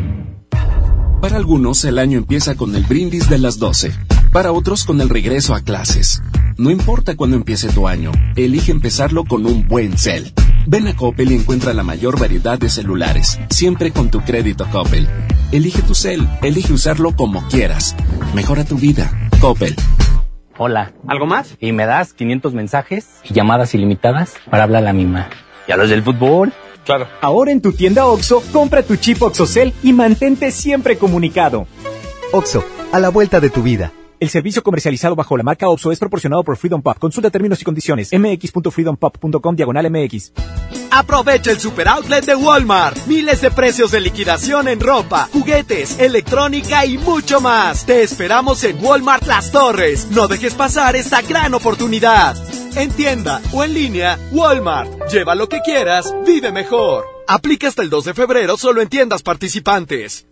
Para algunos el año empieza con el brindis de las 12, para otros con el regreso a clases. No importa cuándo empiece tu año, elige empezarlo con un buen cel. Ven a Coppel y encuentra la mayor variedad de celulares, siempre con tu crédito Coppel. Elige tu cel, elige usarlo como quieras. Mejora tu vida. Coppel. Hola. ¿Algo más? Y me das 500 mensajes y llamadas ilimitadas para hablar a la misma. ¿Y a los del fútbol? Claro. Ahora en tu tienda OXO, compra tu chip OXOCEL y mantente siempre comunicado. OXO, a la vuelta de tu vida. El servicio comercializado bajo la marca OXO es proporcionado por Freedom Pop. Consulta términos y condiciones. mx.freedompop.com diagonal mx. Aprovecha el super outlet de Walmart. Miles de precios de liquidación en ropa, juguetes, electrónica y mucho más. Te esperamos en Walmart Las Torres. No dejes pasar esta gran oportunidad. En tienda o en línea, Walmart. Lleva lo que quieras, vive mejor. Aplica hasta el 2 de febrero solo en tiendas participantes.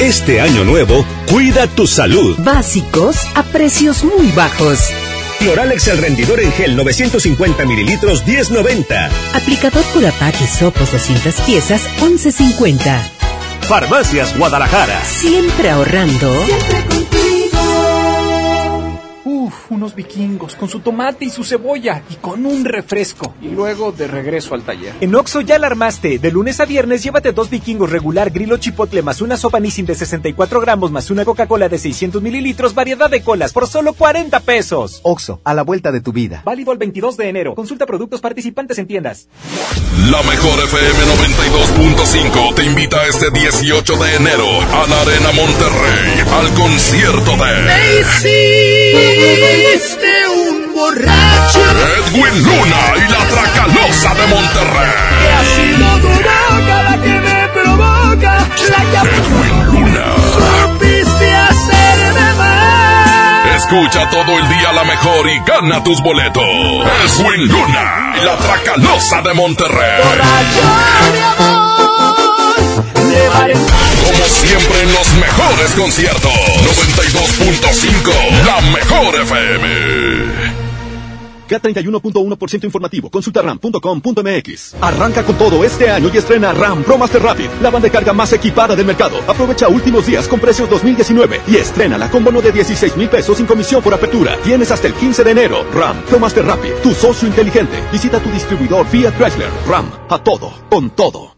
Este año nuevo, cuida tu salud. Básicos a precios muy bajos. Cloralex el rendidor en gel 950 mililitros 10.90. Aplicador Purapac y sopos 200 piezas 11.50. Farmacias Guadalajara. Siempre ahorrando. Siempre unos vikingos con su tomate y su cebolla y con un refresco. Y luego de regreso al taller. En Oxo ya la armaste. De lunes a viernes llévate dos vikingos regular, grilo chipotle más una sopa Nissin de 64 gramos más una Coca-Cola de 600 mililitros, variedad de colas por solo 40 pesos. Oxo, a la vuelta de tu vida. Válido el 22 de enero. Consulta productos participantes en tiendas. La mejor FM 92.5 te invita este 18 de enero a la Arena Monterrey al concierto de un borracho. Edwin Luna y la Tracalosa de Monterrey. Que ha sido tu boca la que me provoca. La que Edwin Luna. Supiste hacerme mal. Escucha todo el día la mejor y gana tus boletos. Edwin Luna y la Tracalosa de Monterrey. Borracho, mi amor. Como siempre en los mejores conciertos. 92.5, la mejor FM. K31.1% informativo. Consulta ram.com.mx. Arranca con todo este año y estrena RAM Pro Master Rapid, la banda de carga más equipada del mercado. Aprovecha últimos días con precios 2019 y estrena con bono de 16 mil pesos sin comisión por apertura. Tienes hasta el 15 de enero. RAM Pro Master Rapid, tu socio inteligente. Visita tu distribuidor Fiat Chrysler. RAM, a todo, con todo.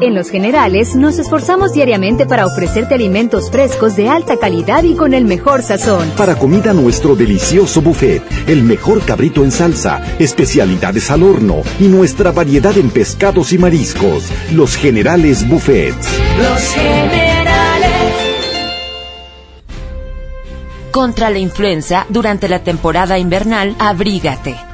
En Los Generales nos esforzamos diariamente para ofrecerte alimentos frescos de alta calidad y con el mejor sazón. Para comida nuestro delicioso buffet, el mejor cabrito en salsa, especialidades al horno y nuestra variedad en pescados y mariscos. Los Generales Buffets. Los Generales. Contra la influenza, durante la temporada invernal, abrígate.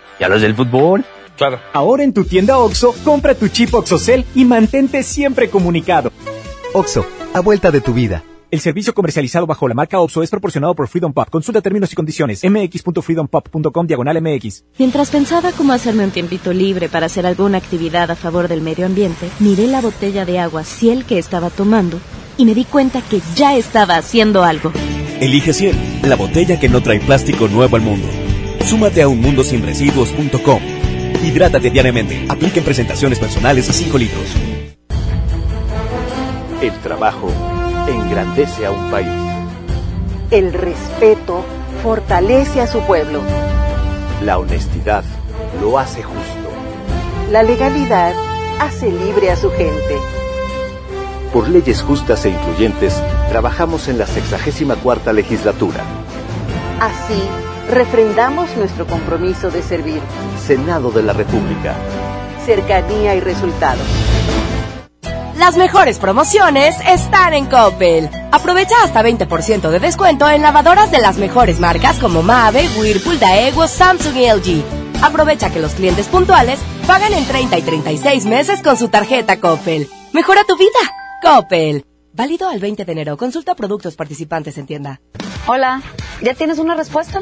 ¿Y a los del fútbol? Claro. Ahora en tu tienda OXO, compra tu chip OXOCEL y mantente siempre comunicado. OXO, a vuelta de tu vida. El servicio comercializado bajo la marca OPSO es proporcionado por Freedom Pop. Consulta términos y condiciones. mx.freedompop.com diagonal mx. Mientras pensaba cómo hacerme un tiempito libre para hacer alguna actividad a favor del medio ambiente, miré la botella de agua Ciel que estaba tomando y me di cuenta que ya estaba haciendo algo. Elige Ciel, la botella que no trae plástico nuevo al mundo. Súmate a unmundosinresiduos.com. Hidrátate diariamente. Apliquen presentaciones personales a 5 litros. El trabajo engrandece a un país. El respeto fortalece a su pueblo. La honestidad lo hace justo. La legalidad hace libre a su gente. Por leyes justas e incluyentes, trabajamos en la 64 legislatura. Así, refrendamos nuestro compromiso de servir. Senado de la República. Cercanía y resultados. Las mejores promociones están en Coppel. Aprovecha hasta 20% de descuento en lavadoras de las mejores marcas como Mave, Whirlpool, Daewoo, Samsung y LG. Aprovecha que los clientes puntuales pagan en 30 y 36 meses con su tarjeta Coppel. Mejora tu vida. Coppel. Válido al 20 de enero. Consulta productos participantes en tienda. Hola, ¿ya tienes una respuesta?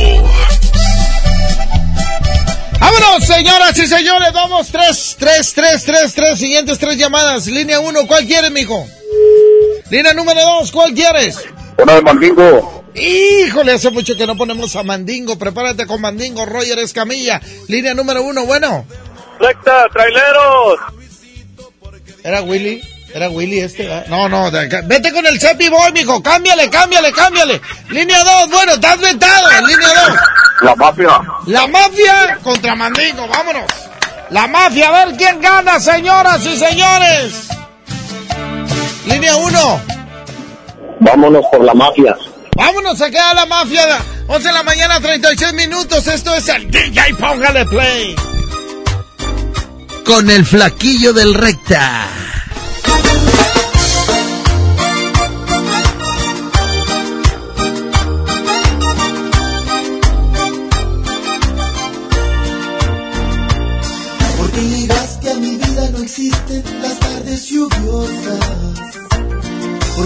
Vámonos, señoras y señores, vamos, tres, tres, tres, tres, tres, siguientes tres llamadas. Línea uno, ¿cuál quieres, mijo? Línea número dos, ¿cuál quieres? Una de Mandingo. Híjole, hace mucho que no ponemos a Mandingo. Prepárate con Mandingo, Roger Escamilla. Línea número uno, bueno. Recta, traileros. ¿Era Willy? ¿Era Willy este? ¿verdad? No, no, de acá. vete con el Cepi Boy, mijo. Cámbiale, cámbiale, cámbiale. Línea dos, bueno, estás vetado. Línea dos. La mafia. La mafia contra Mandingo, vámonos. La mafia, a ver quién gana, señoras y señores. Línea 1. Vámonos por la mafia. Vámonos, se queda la mafia. 11 de la mañana, 36 minutos. Esto es el DJ Póngale Play. Con el flaquillo del recta.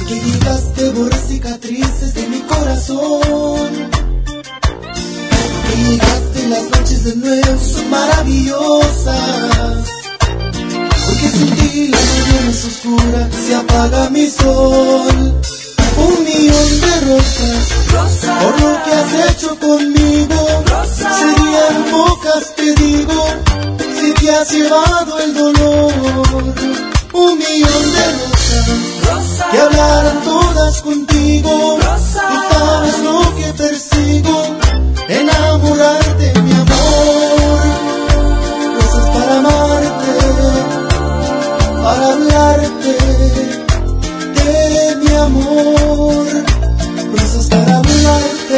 Porque llegaste borré cicatrices de mi corazón. Porque llegaste las noches de nuevo son maravillosas. Porque sin ti la mañana es oscura, se apaga mi sol. Un millón de rosas, por lo que has hecho conmigo, serían pocas, te digo, si te has llevado el dolor. Un millón de rosas, que hablaran todas contigo, tú sabes lo que persigo, enamorarte, mi amor. Rosas para amarte, para hablarte de mi amor, rosas para hablarte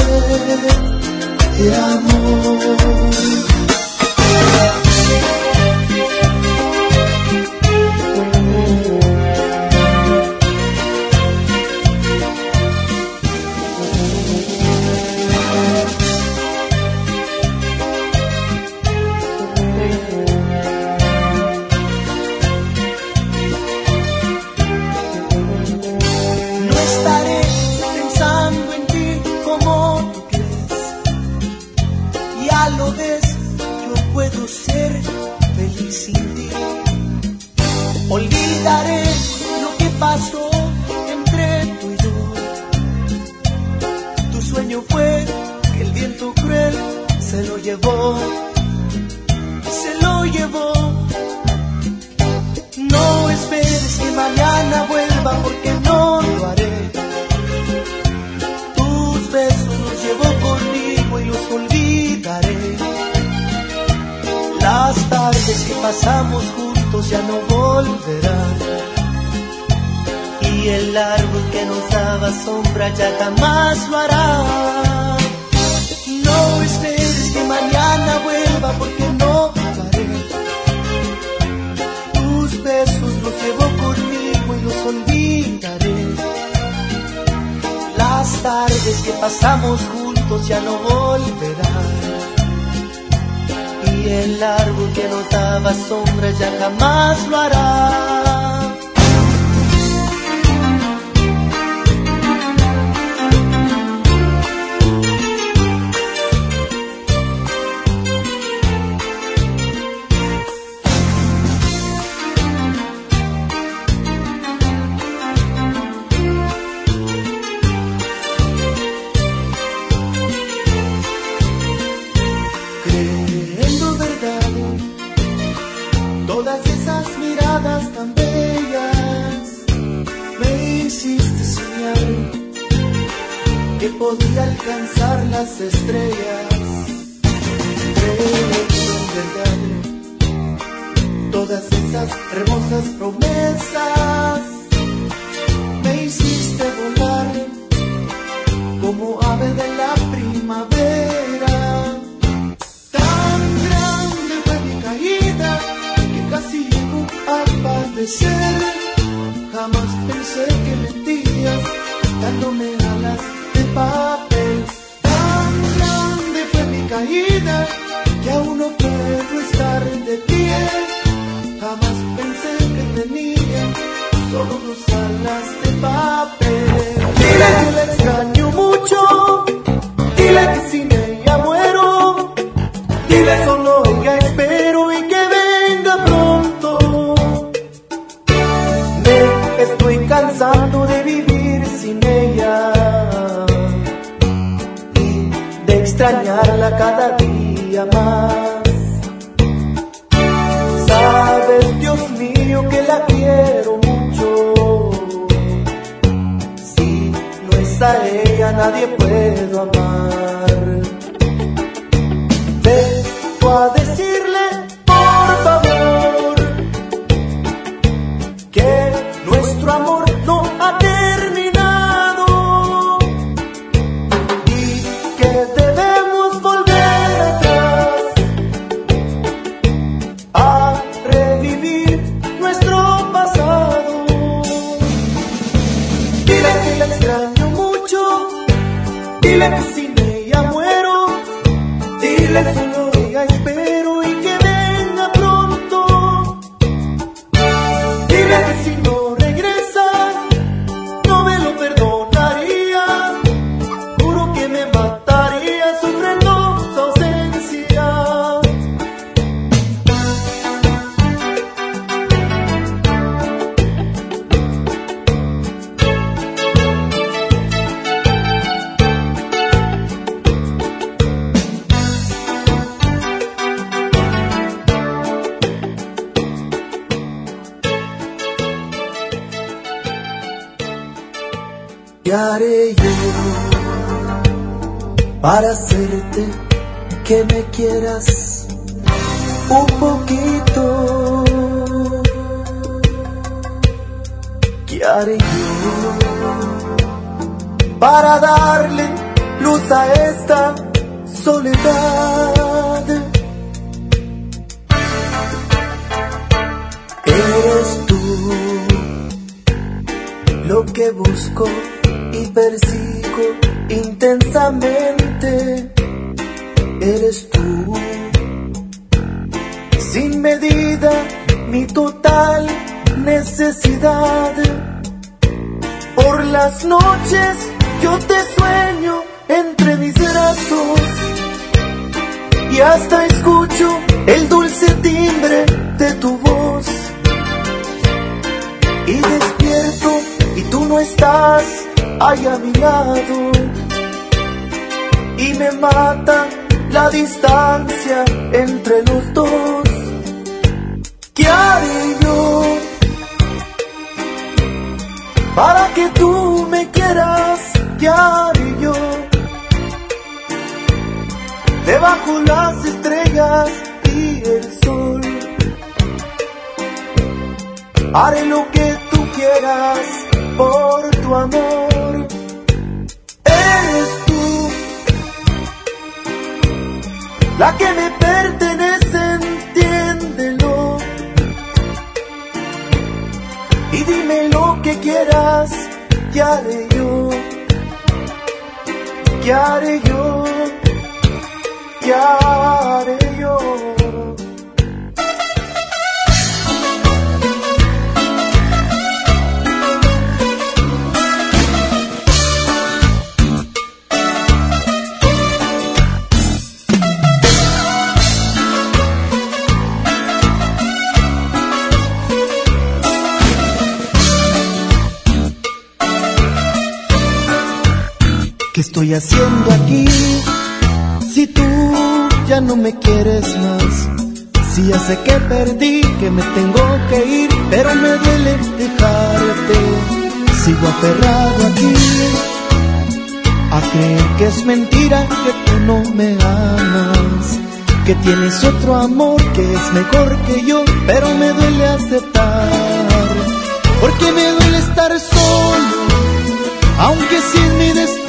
de amor. Que podía alcanzar las estrellas. Verdad todas esas hermosas promesas me hiciste volar como ave de la primavera. Tan grande fue mi caída que casi llegó a padecer. Jamás pensé que mentías dándome papel. Tan grande fue mi caída que aún no puedo estar de pie. Jamás pensé que tenía solo dos alas de papel. Dile que extraño mucho, dile que sin cada día más. Sabes, Dios mío, que la quiero mucho. Si no es a ella, nadie puedo amar. Estás ahí a mi lado. Y me mata la distancia entre los dos. ¿Qué haré yo para que tú me quieras? ¿Qué haré yo debajo las estrellas y el sol? Haré lo que quieras por tu amor. Eres tú la que me pertenece, entiéndelo. Y dime lo que quieras, ¿qué haré yo? ¿Qué haré yo? ¿Qué haré yo? ¿Qué estoy haciendo aquí? Si tú ya no me quieres más. Si ya sé que perdí, que me tengo que ir, pero me duele dejarte. Sigo aferrado aquí a creer que es mentira que tú no me amas. Que tienes otro amor que es mejor que yo, pero me duele aceptar. Porque me duele estar solo, aunque es mi destino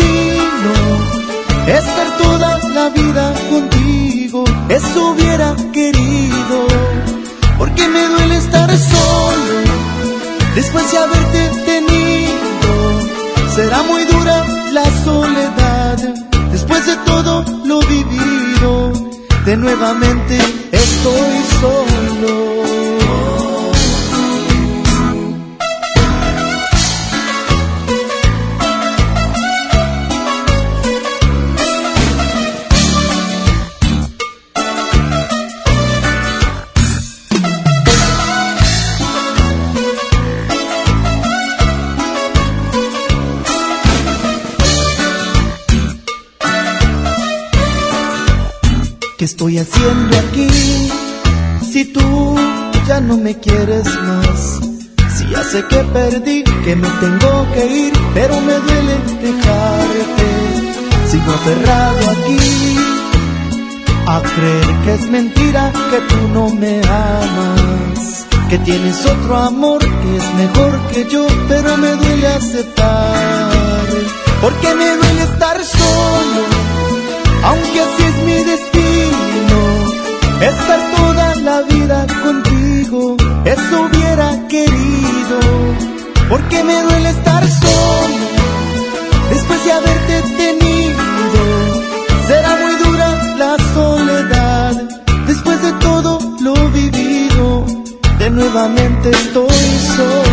estar toda la vida contigo, eso hubiera querido, porque me duele estar solo, después de haberte tenido, será muy dura la soledad, después de todo lo vivido, de nuevamente estoy solo. Estoy haciendo aquí? Si tú ya no me quieres más. Si ya sé que perdí, que me tengo que ir, pero me duele dejarte. Sigo aferrado aquí a creer que es mentira que tú no me amas. Que tienes otro amor que es mejor que yo, pero me duele aceptar. Porque me duele Estar toda la vida contigo, eso hubiera querido. Porque me duele estar solo, después de haberte tenido. Será muy dura la soledad, después de todo lo vivido. De nuevamente estoy solo.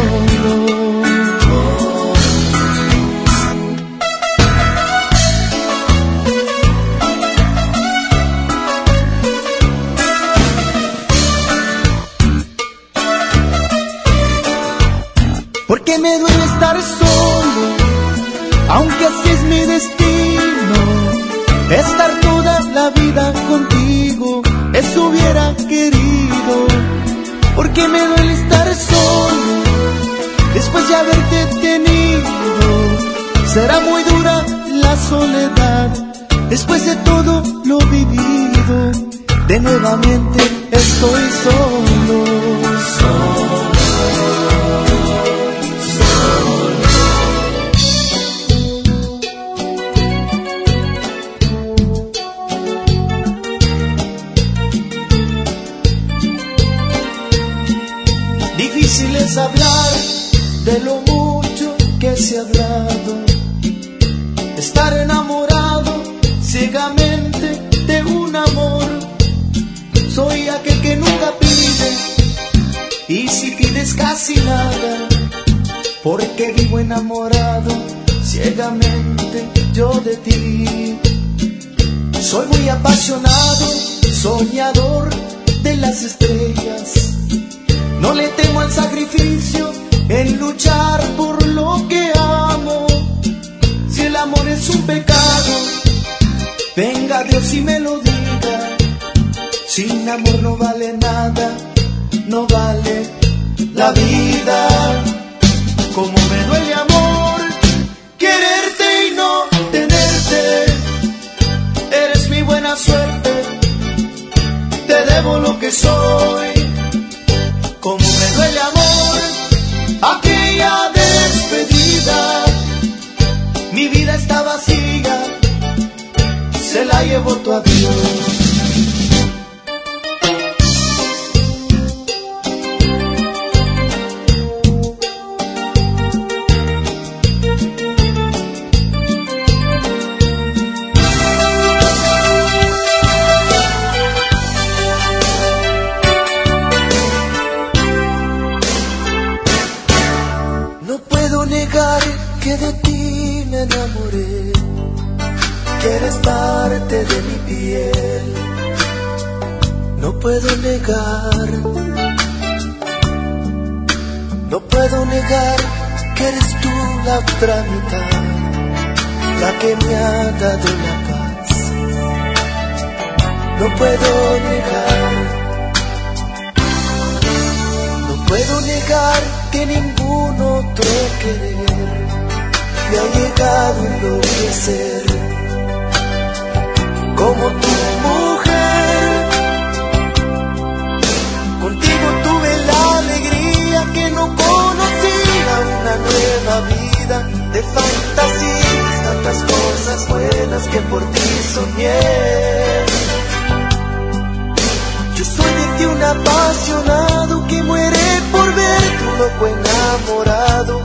Apasionado que muere por ver tu loco enamorado,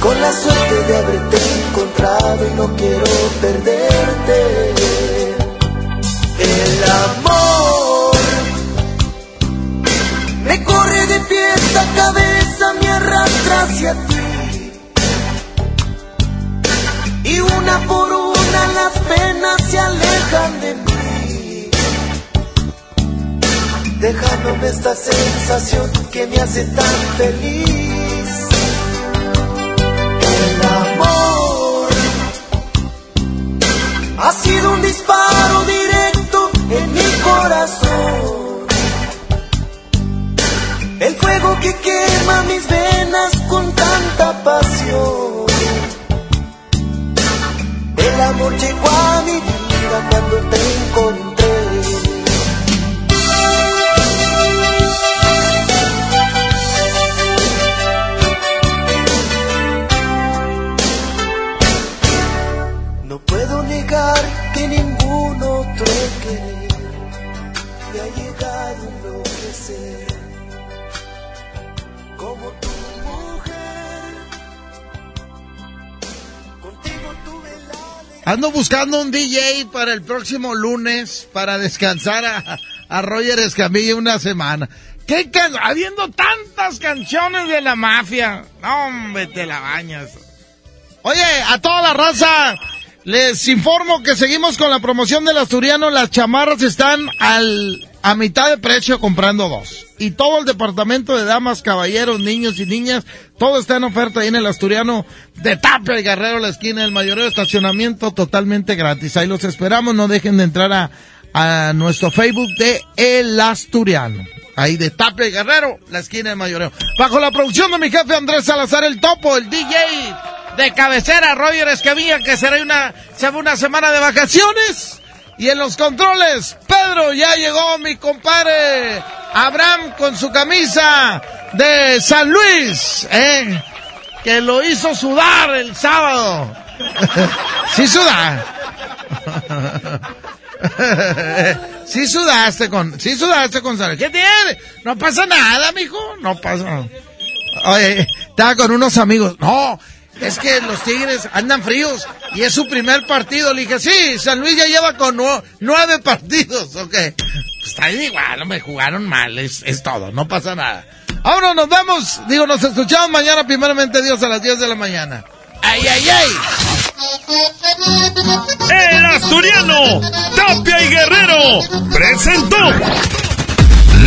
con la suerte de haberte encontrado y no quiero perderte. El amor me corre de pies a cabeza, me arrastra hacia ti. Y una por una las penas se alejan de mí dejándome esta sensación que me hace tan feliz. El amor ha sido un disparo directo en mi corazón. El fuego que quema mis venas con tanta pasión. El amor llegó a mi vida cuando te encontré. Ando buscando un DJ para el próximo lunes para descansar a, a Roger Escamilla una semana. ¿Qué can- Habiendo tantas canciones de la mafia. No, hombre, la bañas. Oye, a toda la raza, les informo que seguimos con la promoción del asturiano. Las chamarras están al, a mitad de precio comprando dos. Y todo el departamento de damas, caballeros, niños y niñas, todo está en oferta ahí en el asturiano de Tapia y Guerrero, la esquina del mayoreo estacionamiento totalmente gratis. Ahí los esperamos, no dejen de entrar a, a nuestro Facebook de El Asturiano. Ahí de Tapia y Guerrero, la esquina del mayoreo. Bajo la producción de mi jefe Andrés Salazar, el topo, el DJ de cabecera, Roger Escamilla, que será una, se una semana de vacaciones. Y en los controles, Pedro, ya llegó mi compadre Abraham con su camisa de San Luis, ¿eh? que lo hizo sudar el sábado. sí suda. sí sudaste con, sí sudaste con San Luis. ¿Qué tiene? No pasa nada, mijo, no pasa nada. Oye, estaba con unos amigos. No, es que los Tigres andan fríos y es su primer partido. Le dije, sí, San Luis ya lleva con nu- nueve partidos, ok. Pues está igual, me jugaron mal, es, es todo, no pasa nada. Ahora nos vemos, digo, nos escuchamos mañana, primeramente Dios, a las 10 de la mañana. ¡Ay, ay, ay! El Asturiano, Tapia y Guerrero, presentó.